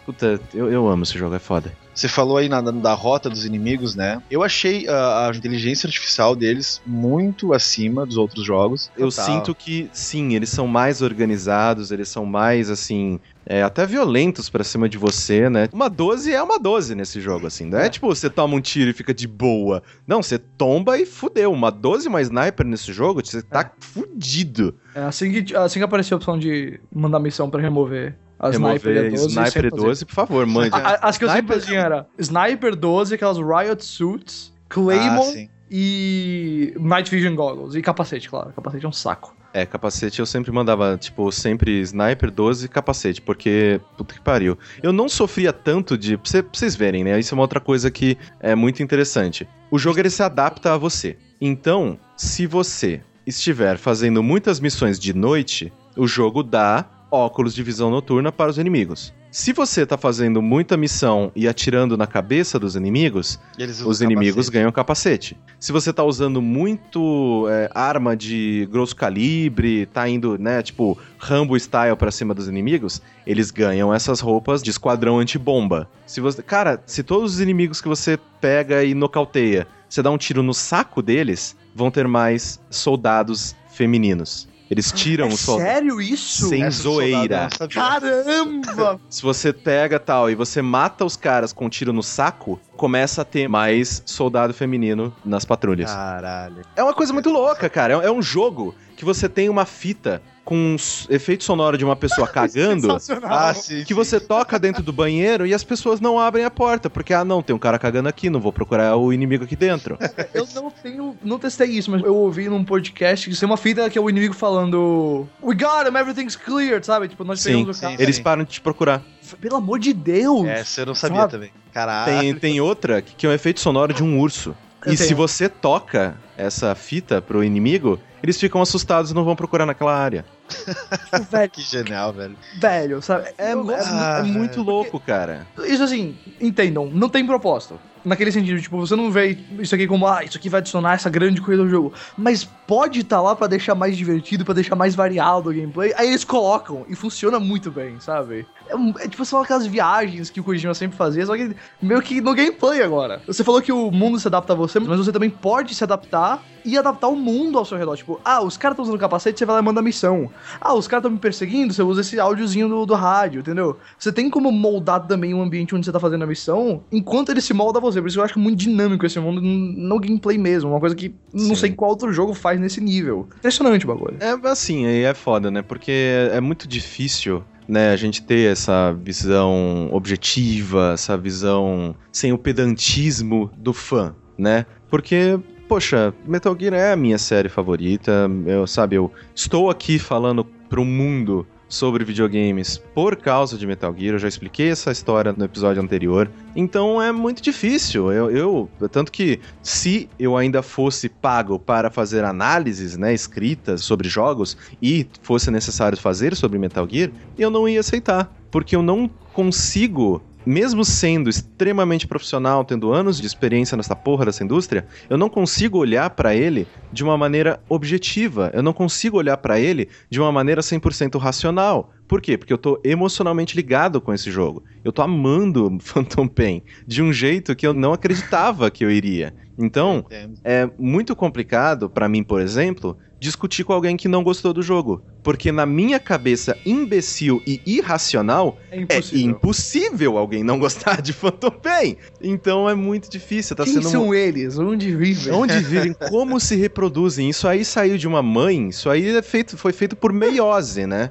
Puta, eu, eu amo esse jogo, é foda. Você falou aí na, da rota dos inimigos, né? Eu achei ah, a inteligência artificial deles muito acima dos outros jogos. Eu Total. sinto que, sim, eles são mais organizados, eles são mais, assim, é, até violentos pra cima de você, né? Uma 12 é uma 12 nesse jogo, assim. Não é, É. tipo, você toma um tiro e fica de boa. Não, você tomba e fudeu. Uma 12 mais sniper nesse jogo, você tá fudido. É assim que, assim que apareceu a opção de mandar missão pra remover a Sniper Remover 12. Sniper sempre e fazia. 12, por favor, mande. As que eu sempre Sniper- fazia era Sniper 12, aquelas Riot Suits, Ah, Claymore sim. e Night Vision Goggles. E capacete, claro. Capacete é um saco. É, capacete eu sempre mandava, tipo, sempre sniper 12 e capacete, porque, puta que pariu. Eu não sofria tanto de. Pra vocês verem, né? Isso é uma outra coisa que é muito interessante. O jogo ele se adapta a você. Então, se você estiver fazendo muitas missões de noite, o jogo dá óculos de visão noturna para os inimigos. Se você tá fazendo muita missão e atirando na cabeça dos inimigos, os inimigos capacete. ganham capacete. Se você tá usando muito é, arma de grosso calibre, tá indo, né, tipo, Rambo style pra cima dos inimigos, eles ganham essas roupas de esquadrão antibomba. Se você, cara, se todos os inimigos que você pega e nocauteia, você dá um tiro no saco deles, vão ter mais soldados femininos. Eles tiram é os soldados. sério isso? Sem Essa soldado zoeira. sabia. Caramba! Se você pega tal e você mata os caras com um tiro no saco, começa a ter mais soldado feminino nas patrulhas. Caralho. É uma coisa muito louca, cara. É é um jogo que você tem uma fita com um efeito sonoro de uma pessoa cagando. Sensacional. Ah, sim. Que sim. você toca dentro do banheiro e as pessoas não abrem a porta, porque, ah, não, tem um cara cagando aqui, não vou procurar o inimigo aqui dentro. Eu não tenho. Não testei isso, mas eu ouvi num podcast que tem uma fita que é o inimigo falando. We got him, everything's cleared, sabe? Tipo, nós Sim, pegamos o cara. Eles param de te procurar. Pelo amor de Deus! Essa eu não sabia Sabe? também. Caralho. Tem, tem outra que que é um efeito sonoro de um urso. Eu E se tenho. você toca essa fita pro inimigo, eles ficam assustados e não vão procurar naquela área. Tipo, velho, Que genial, velho. velho, sabe? É, é- gosto- é muito louco, cara. Isso assim, entendam, não tem propósito. Naquele sentido, tipo, você não vê isso aqui como, ah, isso aqui vai adicionar essa grande coisa do jogo. Mas pode estar lá pra deixar mais divertido, pra deixar mais variado o gameplay. Aí eles colocam e funciona muito bem, sabe? É, é tipo, são aquelas viagens que o Kojima sempre fazia, só que meio que no gameplay agora. Você falou que o mundo se adapta a você, mas você também pode se adaptar e adaptar o mundo ao seu redor. Tipo, ah, os caras estão usando capacete, você vai lá e manda missão. Ah, os caras estão me perseguindo, você usa esse áudiozinho do, do rádio, entendeu? Você tem como moldar também o ambiente onde você tá fazendo a missão, enquanto ele se molda a você. Por isso que eu acho muito dinâmico esse mundo no gameplay mesmo. Uma coisa que não Sim. sei qual outro jogo faz nesse nível. Impressionante o bagulho. É assim, aí é foda, né? Porque é muito difícil, né, a gente ter essa visão objetiva, essa visão sem o pedantismo do fã, né? Porque, poxa, Metal Gear é a minha série favorita, eu, sabe, eu estou aqui falando pro mundo sobre videogames por causa de Metal Gear, eu já expliquei essa história no episódio anterior. Então é muito difícil. Eu, eu tanto que se eu ainda fosse pago para fazer análises, né, escritas sobre jogos e fosse necessário fazer sobre Metal Gear, eu não ia aceitar, porque eu não consigo mesmo sendo extremamente profissional, tendo anos de experiência nessa porra dessa indústria, eu não consigo olhar pra ele de uma maneira objetiva. Eu não consigo olhar pra ele de uma maneira 100% racional. Por quê? Porque eu tô emocionalmente ligado com esse jogo. Eu tô amando Phantom Pain de um jeito que eu não acreditava que eu iria. Então, é muito complicado pra mim, por exemplo, discutir com alguém que não gostou do jogo, porque na minha cabeça imbecil e irracional É é impossível. impossível alguém não gostar de Phantom Pain. Então é muito difícil, tá Quem sendo são eles? Onde vivem? Onde vivem, como se reproduzem. Isso aí saiu de uma mãe, isso aí é feito, foi feito por meiose, né?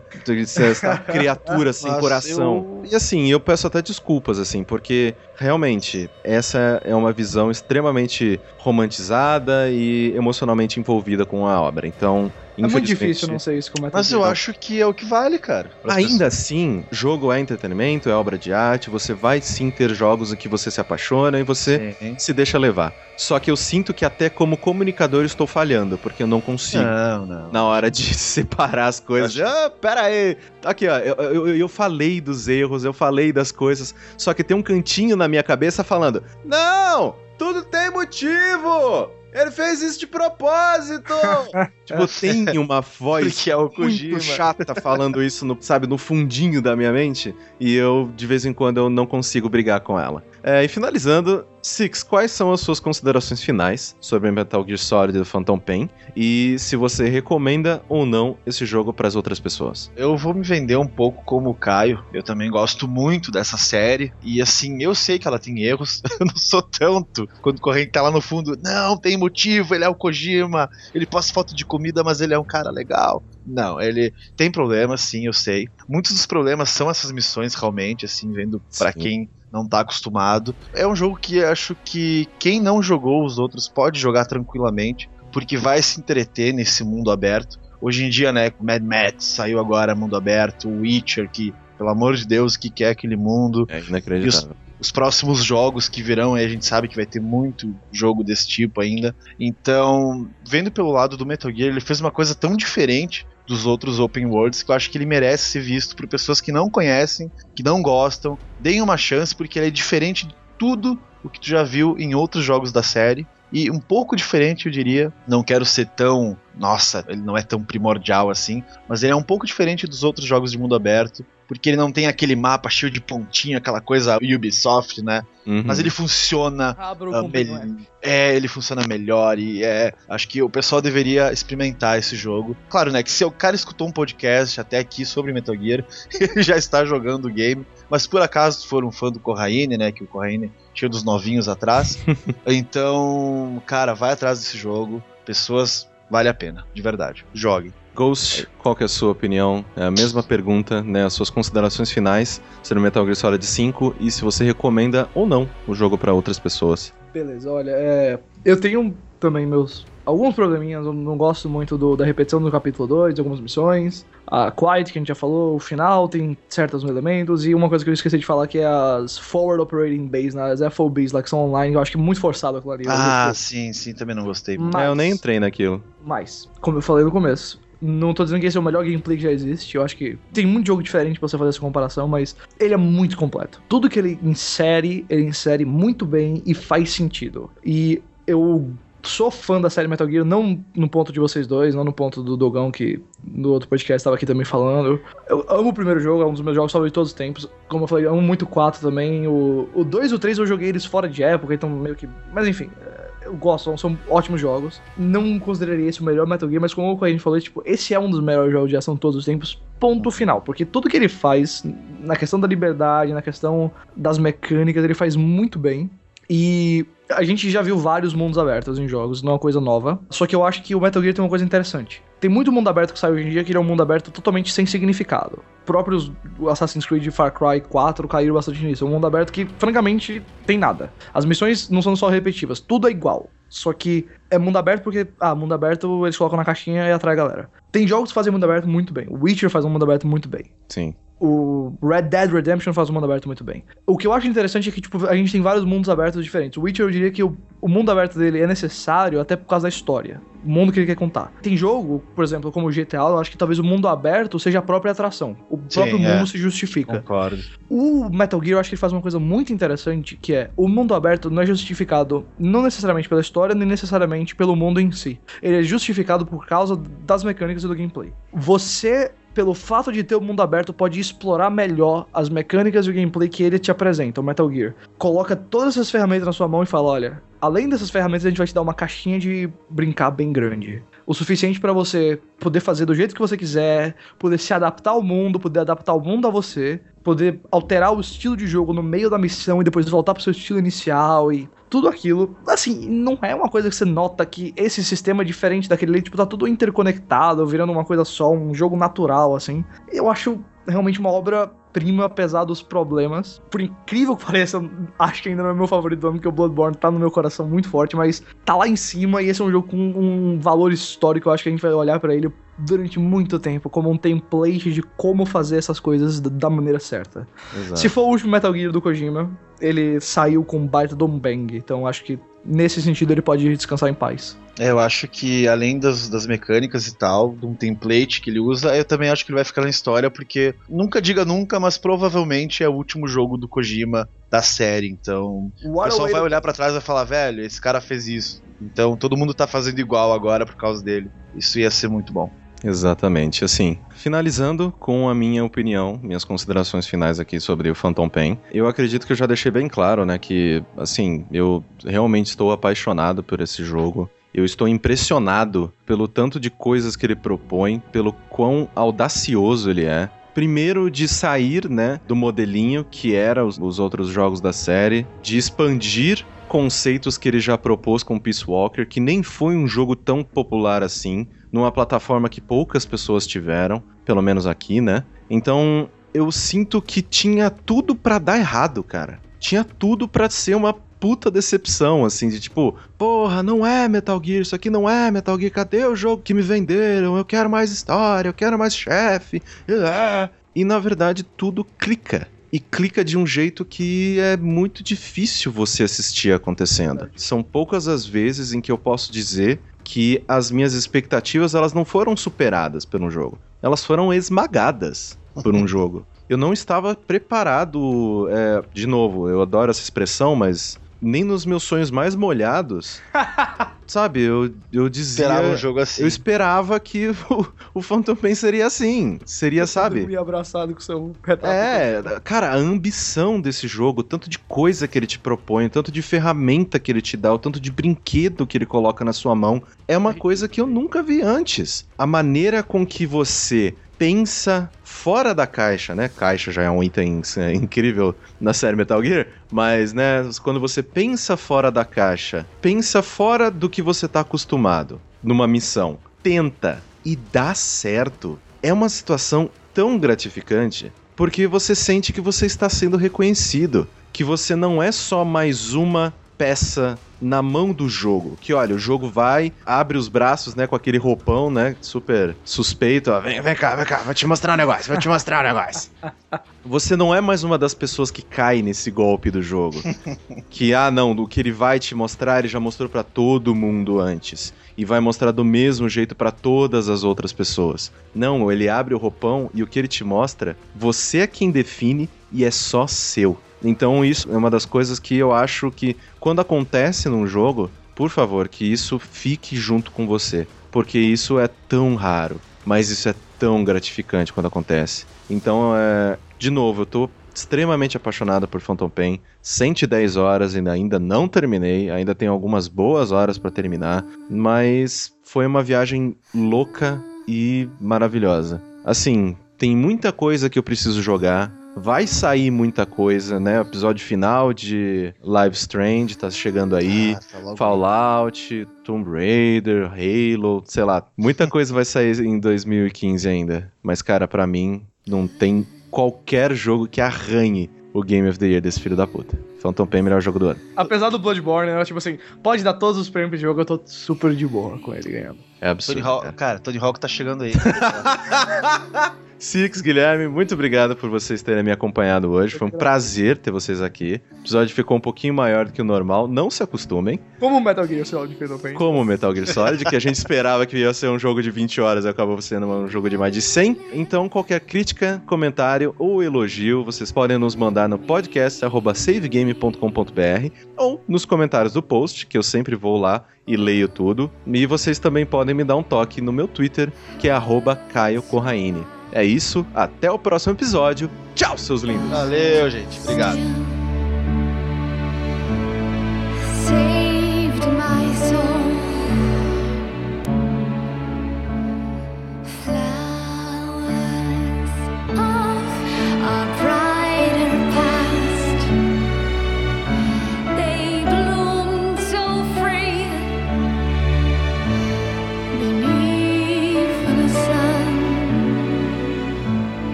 Essa criatura sem Nossa, coração. E assim, eu peço até desculpas, assim, porque realmente essa é uma visão extremamente romantizada e emocionalmente envolvida com a obra. Então, É muito difícil não ser isso como é Mas eu acho que é o que vale, cara. Ainda assim, jogo é entretenimento, é obra de arte, você vai sim ter jogos em que você se apaixona e você pessoas. Sim. se deixa levar. Só que eu sinto que até como comunicador estou falhando, porque eu não consigo. Não, não. Na hora de separar as coisas. Ah, pera aí. Aqui, ó. Eu, eu, eu falei dos erros, eu falei das coisas. Só que tem um cantinho na minha cabeça falando: Não! Tudo tem motivo! Ele fez isso de propósito! tipo, tem uma voz é muito chata falando isso, no, sabe, no fundinho da minha mente. E eu, de vez em quando, eu não consigo brigar com ela. É, e finalizando, Six, quais são as suas considerações finais sobre Metal Gear Solid e Phantom Pain? E se você recomenda ou não esse jogo para as outras pessoas? Eu vou me vender um pouco como o Caio. Eu também gosto muito dessa série. E assim, eu sei que ela tem erros. Eu não sou tanto. Quando o corrente tá lá no fundo, não, tem motivo, ele é o Kojima. Ele passa falta de comida, mas ele é um cara legal. Não, ele tem problemas, sim, eu sei. Muitos dos problemas são essas missões, realmente, assim, vendo Sim. quem não tá acostumado. É um jogo que acho que quem não jogou os outros pode jogar tranquilamente, porque vai se entreter nesse mundo aberto. Hoje em dia, né, Mad Max saiu agora mundo aberto, o Witcher, que, pelo amor de Deus, que quer aquele mundo. É inacreditável. Os próximos jogos que virão, a gente sabe que vai ter muito jogo desse tipo ainda. Então, vendo pelo lado do Metal Gear, ele fez uma coisa tão diferente dos outros open worlds que eu acho que ele merece ser visto por pessoas que não conhecem, que não gostam. Deem uma chance porque ele é diferente de tudo o que tu já viu em outros jogos da série. E um pouco diferente, eu diria. Não quero ser tão. Nossa, ele não é tão primordial assim. Mas ele é um pouco diferente dos outros jogos de mundo aberto. Porque ele não tem aquele mapa cheio de pontinho, aquela coisa Ubisoft, né? Uhum. Mas ele funciona. Abro ah, com mel- É, ele funciona melhor e é. Acho que o pessoal deveria experimentar esse jogo. Claro, né? Que se o cara escutou um podcast até aqui sobre Metal Gear, ele já está jogando o game. Mas por acaso tu for um fã do Corraine, né? Que o Corraine tinha dos novinhos atrás. então, cara, vai atrás desse jogo. Pessoas, vale a pena, de verdade. Jogue. Ghost, qual que é a sua opinião? É a mesma pergunta, né? As suas considerações finais sobre Metal Gear Solid 5 e se você recomenda ou não o jogo para outras pessoas. Beleza, olha, é, eu tenho também meus alguns probleminhas. Eu não gosto muito do- da repetição do capítulo 2, de algumas missões. A Quiet, que a gente já falou, o final tem certos elementos. E uma coisa que eu esqueci de falar que é as Forward Operating Base, né, as FOBs lá que são online, eu acho que é muito forçado aquilo ali. Ah, sim, sim, também não gostei. Mas- É, eu nem entrei naquilo. Mas, como eu falei no começo, não tô dizendo que esse é o melhor gameplay que já existe. Eu acho que tem muito jogo diferente pra você fazer essa comparação, mas ele é muito completo. Tudo que ele insere, ele insere muito bem e faz sentido. E eu sou fã da série Metal Gear, não no ponto de vocês dois, não no ponto do Dogão, que no outro podcast estava aqui também falando. Eu amo o primeiro jogo, é um dos meus jogos favoritos de todos os tempos. Como eu falei, eu amo muito o 4 também. O, o 2 e o 3 eu joguei eles fora de época, então meio que. Mas enfim, é, eu gosto, são, são ótimos jogos. Não consideraria esse o melhor Metal Gear, mas como a gente falou, tipo, esse é um dos melhores jogos de ação de todos os tempos, ponto final. Porque tudo que ele faz, na questão da liberdade, na questão das mecânicas, ele faz muito bem. E a gente já viu vários mundos abertos em jogos, não é uma coisa nova. Só que eu acho que o Metal Gear tem uma coisa interessante. Tem muito mundo aberto que sai hoje em dia que ele é um mundo aberto totalmente sem significado. Próprios Assassin's Creed e Far Cry 4 caíram bastante nisso. É um mundo aberto que, francamente, tem nada. As missões não são só repetitivas, tudo é igual. Só que é mundo aberto porque, ah, mundo aberto eles colocam na caixinha e atrai a galera. Tem jogos que fazem mundo aberto muito bem. O Witcher faz um mundo aberto muito bem. Sim. O Red Dead Redemption faz o mundo aberto muito bem. O que eu acho interessante é que, tipo, a gente tem vários mundos abertos diferentes. O Witcher, eu diria que o, o mundo aberto dele é necessário até por causa da história. O mundo que ele quer contar. Tem jogo, por exemplo, como o GTA, eu acho que talvez o mundo aberto seja a própria atração. O Sim, próprio é. mundo se justifica. Concordo. O Metal Gear, eu acho que ele faz uma coisa muito interessante, que é o mundo aberto não é justificado não necessariamente pela história, nem necessariamente pelo mundo em si. Ele é justificado por causa das mecânicas e do gameplay. Você, pelo fato de ter o mundo aberto, pode explorar melhor as mecânicas e o gameplay que ele te apresenta, o Metal Gear. Coloca todas essas ferramentas na sua mão e fala, olha, além dessas ferramentas, a gente vai te dar uma caixinha de brincar bem grande. O suficiente pra você poder fazer do jeito que você quiser, poder se adaptar ao mundo, poder adaptar o mundo a você, poder alterar o estilo de jogo no meio da missão e depois voltar pro seu estilo inicial e tudo aquilo. Assim, não é uma coisa que você nota que esse sistema é diferente daquele tipo, tá tudo interconectado, virando uma coisa só, um jogo natural, assim. Eu acho realmente uma obra prima, apesar dos problemas. Por incrível que pareça, acho que ainda não é meu favorito do ano, porque o Bloodborne tá no meu coração muito forte, mas tá lá em cima e esse é um jogo com um valor histórico, eu acho que a gente vai olhar pra ele durante muito tempo, como um template de como fazer essas coisas da maneira certa. Exato. Se for o último Metal Gear do Kojima, ele saiu com um baita um bang, então acho que nesse sentido ele pode descansar em paz. É, eu acho que além das, das mecânicas e tal, de um template que ele usa, eu também acho que ele vai ficar na história, porque nunca diga nunca, mas provavelmente é o último jogo do Kojima da série. Então, o pessoal vai olhar pra trás e vai falar, velho, esse cara fez isso. Então todo mundo tá fazendo igual agora por causa dele. Isso ia ser muito bom. Exatamente, assim. Finalizando com a minha opinião, minhas considerações finais aqui sobre o Phantom Pain. Eu acredito que eu já deixei bem claro, né, que assim, eu realmente estou apaixonado por esse jogo. Eu estou impressionado pelo tanto de coisas que ele propõe, pelo quão audacioso ele é. Primeiro de sair, né, do modelinho que era os, os outros jogos da série, de expandir conceitos que ele já propôs com Peace Walker, que nem foi um jogo tão popular assim, numa plataforma que poucas pessoas tiveram, pelo menos aqui, né? Então, eu sinto que tinha tudo pra dar errado, cara. Tinha tudo pra ser uma puta decepção, assim, de tipo, porra, não é Metal Gear, isso aqui não é Metal Gear, cadê o jogo que me venderam? Eu quero mais história, eu quero mais chefe. ah." E na verdade tudo clica. E clica de um jeito que é muito difícil você assistir acontecendo. São poucas as vezes em que eu posso dizer que as minhas expectativas elas não foram superadas pelo jogo. Elas foram esmagadas por um jogo. Eu não estava preparado. é, de novo, eu adoro essa expressão, mas nem nos meus sonhos mais molhados. sabe, eu, eu dizia. Esperava um jogo assim. Eu esperava que o, o Phantom Pain seria assim. Seria, sabe? Dormir abraçado com seu retrato. É, cara, a ambição desse jogo, o tanto de coisa que ele te propõe, tanto de ferramenta que ele te dá, o tanto de brinquedo que ele coloca na sua mão, é uma coisa que eu nunca vi antes. A maneira com que você pensa fora da caixa, né? Caixa já é um item é, incrível na série Metal Gear, mas, né, quando você pensa fora da caixa, pensa fora do que você tá acostumado numa missão, tenta e dá certo. É uma situação tão gratificante porque você sente que você está sendo reconhecido, que você não é só mais uma peça na mão do jogo. Que olha, o jogo vai, abre os braços, né, com aquele roupão, né, super suspeito. Ó, vem, vem cá, vem cá, vou te mostrar um negócio, vou te mostrar um negócio. Você não é mais uma das pessoas que cai nesse golpe do jogo. que, ah, não, o que ele vai te mostrar, ele já mostrou pra todo mundo antes. E vai mostrar do mesmo jeito pra todas as outras pessoas. Não, ele abre o roupão e o que ele te mostra, você é quem define e é só seu. Então isso é uma das coisas que eu acho que quando acontece num jogo, por favor, que isso fique junto com você, porque isso é tão raro, mas isso é tão gratificante quando acontece. Então, é, de novo, eu tô extremamente apaixonado por Phantom Pain, 110 horas, ainda, ainda não terminei, ainda tenho algumas boas horas para terminar, mas foi uma viagem louca e maravilhosa. Assim, tem muita coisa que eu preciso jogar, Vai sair muita coisa, né? O episódio final de Live Strange tá chegando aí. Ah, tá Fallout, Tomb Raider, Halo, sei lá. Muita coisa vai sair em 2015 ainda. Mas, cara, pra mim, não tem qualquer jogo que arranhe o Game of the Year desse filho da puta. Phantom Pain é o melhor jogo do ano. Apesar do Bloodborne, né? Tipo assim, pode dar todos os prêmios de jogo, eu tô super de boa com ele ganhando. É absurdo. Tony Hawk, cara. cara, Tony Hawk tá chegando aí. Six, Guilherme, muito obrigado por vocês terem me acompanhado hoje. Foi um prazer ter vocês aqui. O episódio ficou um pouquinho maior do que o normal. Não se acostumem. Como o Metal Gear Solid Phantom Pain. Como o Metal Gear Solid, que a gente esperava que ia ser um jogo de 20 horas e acabou sendo um jogo de mais de 100. Então, qualquer crítica, comentário ou elogio, vocês podem nos mandar no podcast arroba savegame.com.br ou nos comentários do post, que eu sempre vou lá e leio tudo. E vocês também podem me dar um toque no meu Twitter, que é arroba Caio Corraine. É isso, até o próximo episódio. Tchau, seus lindos! Valeu, gente. Obrigado.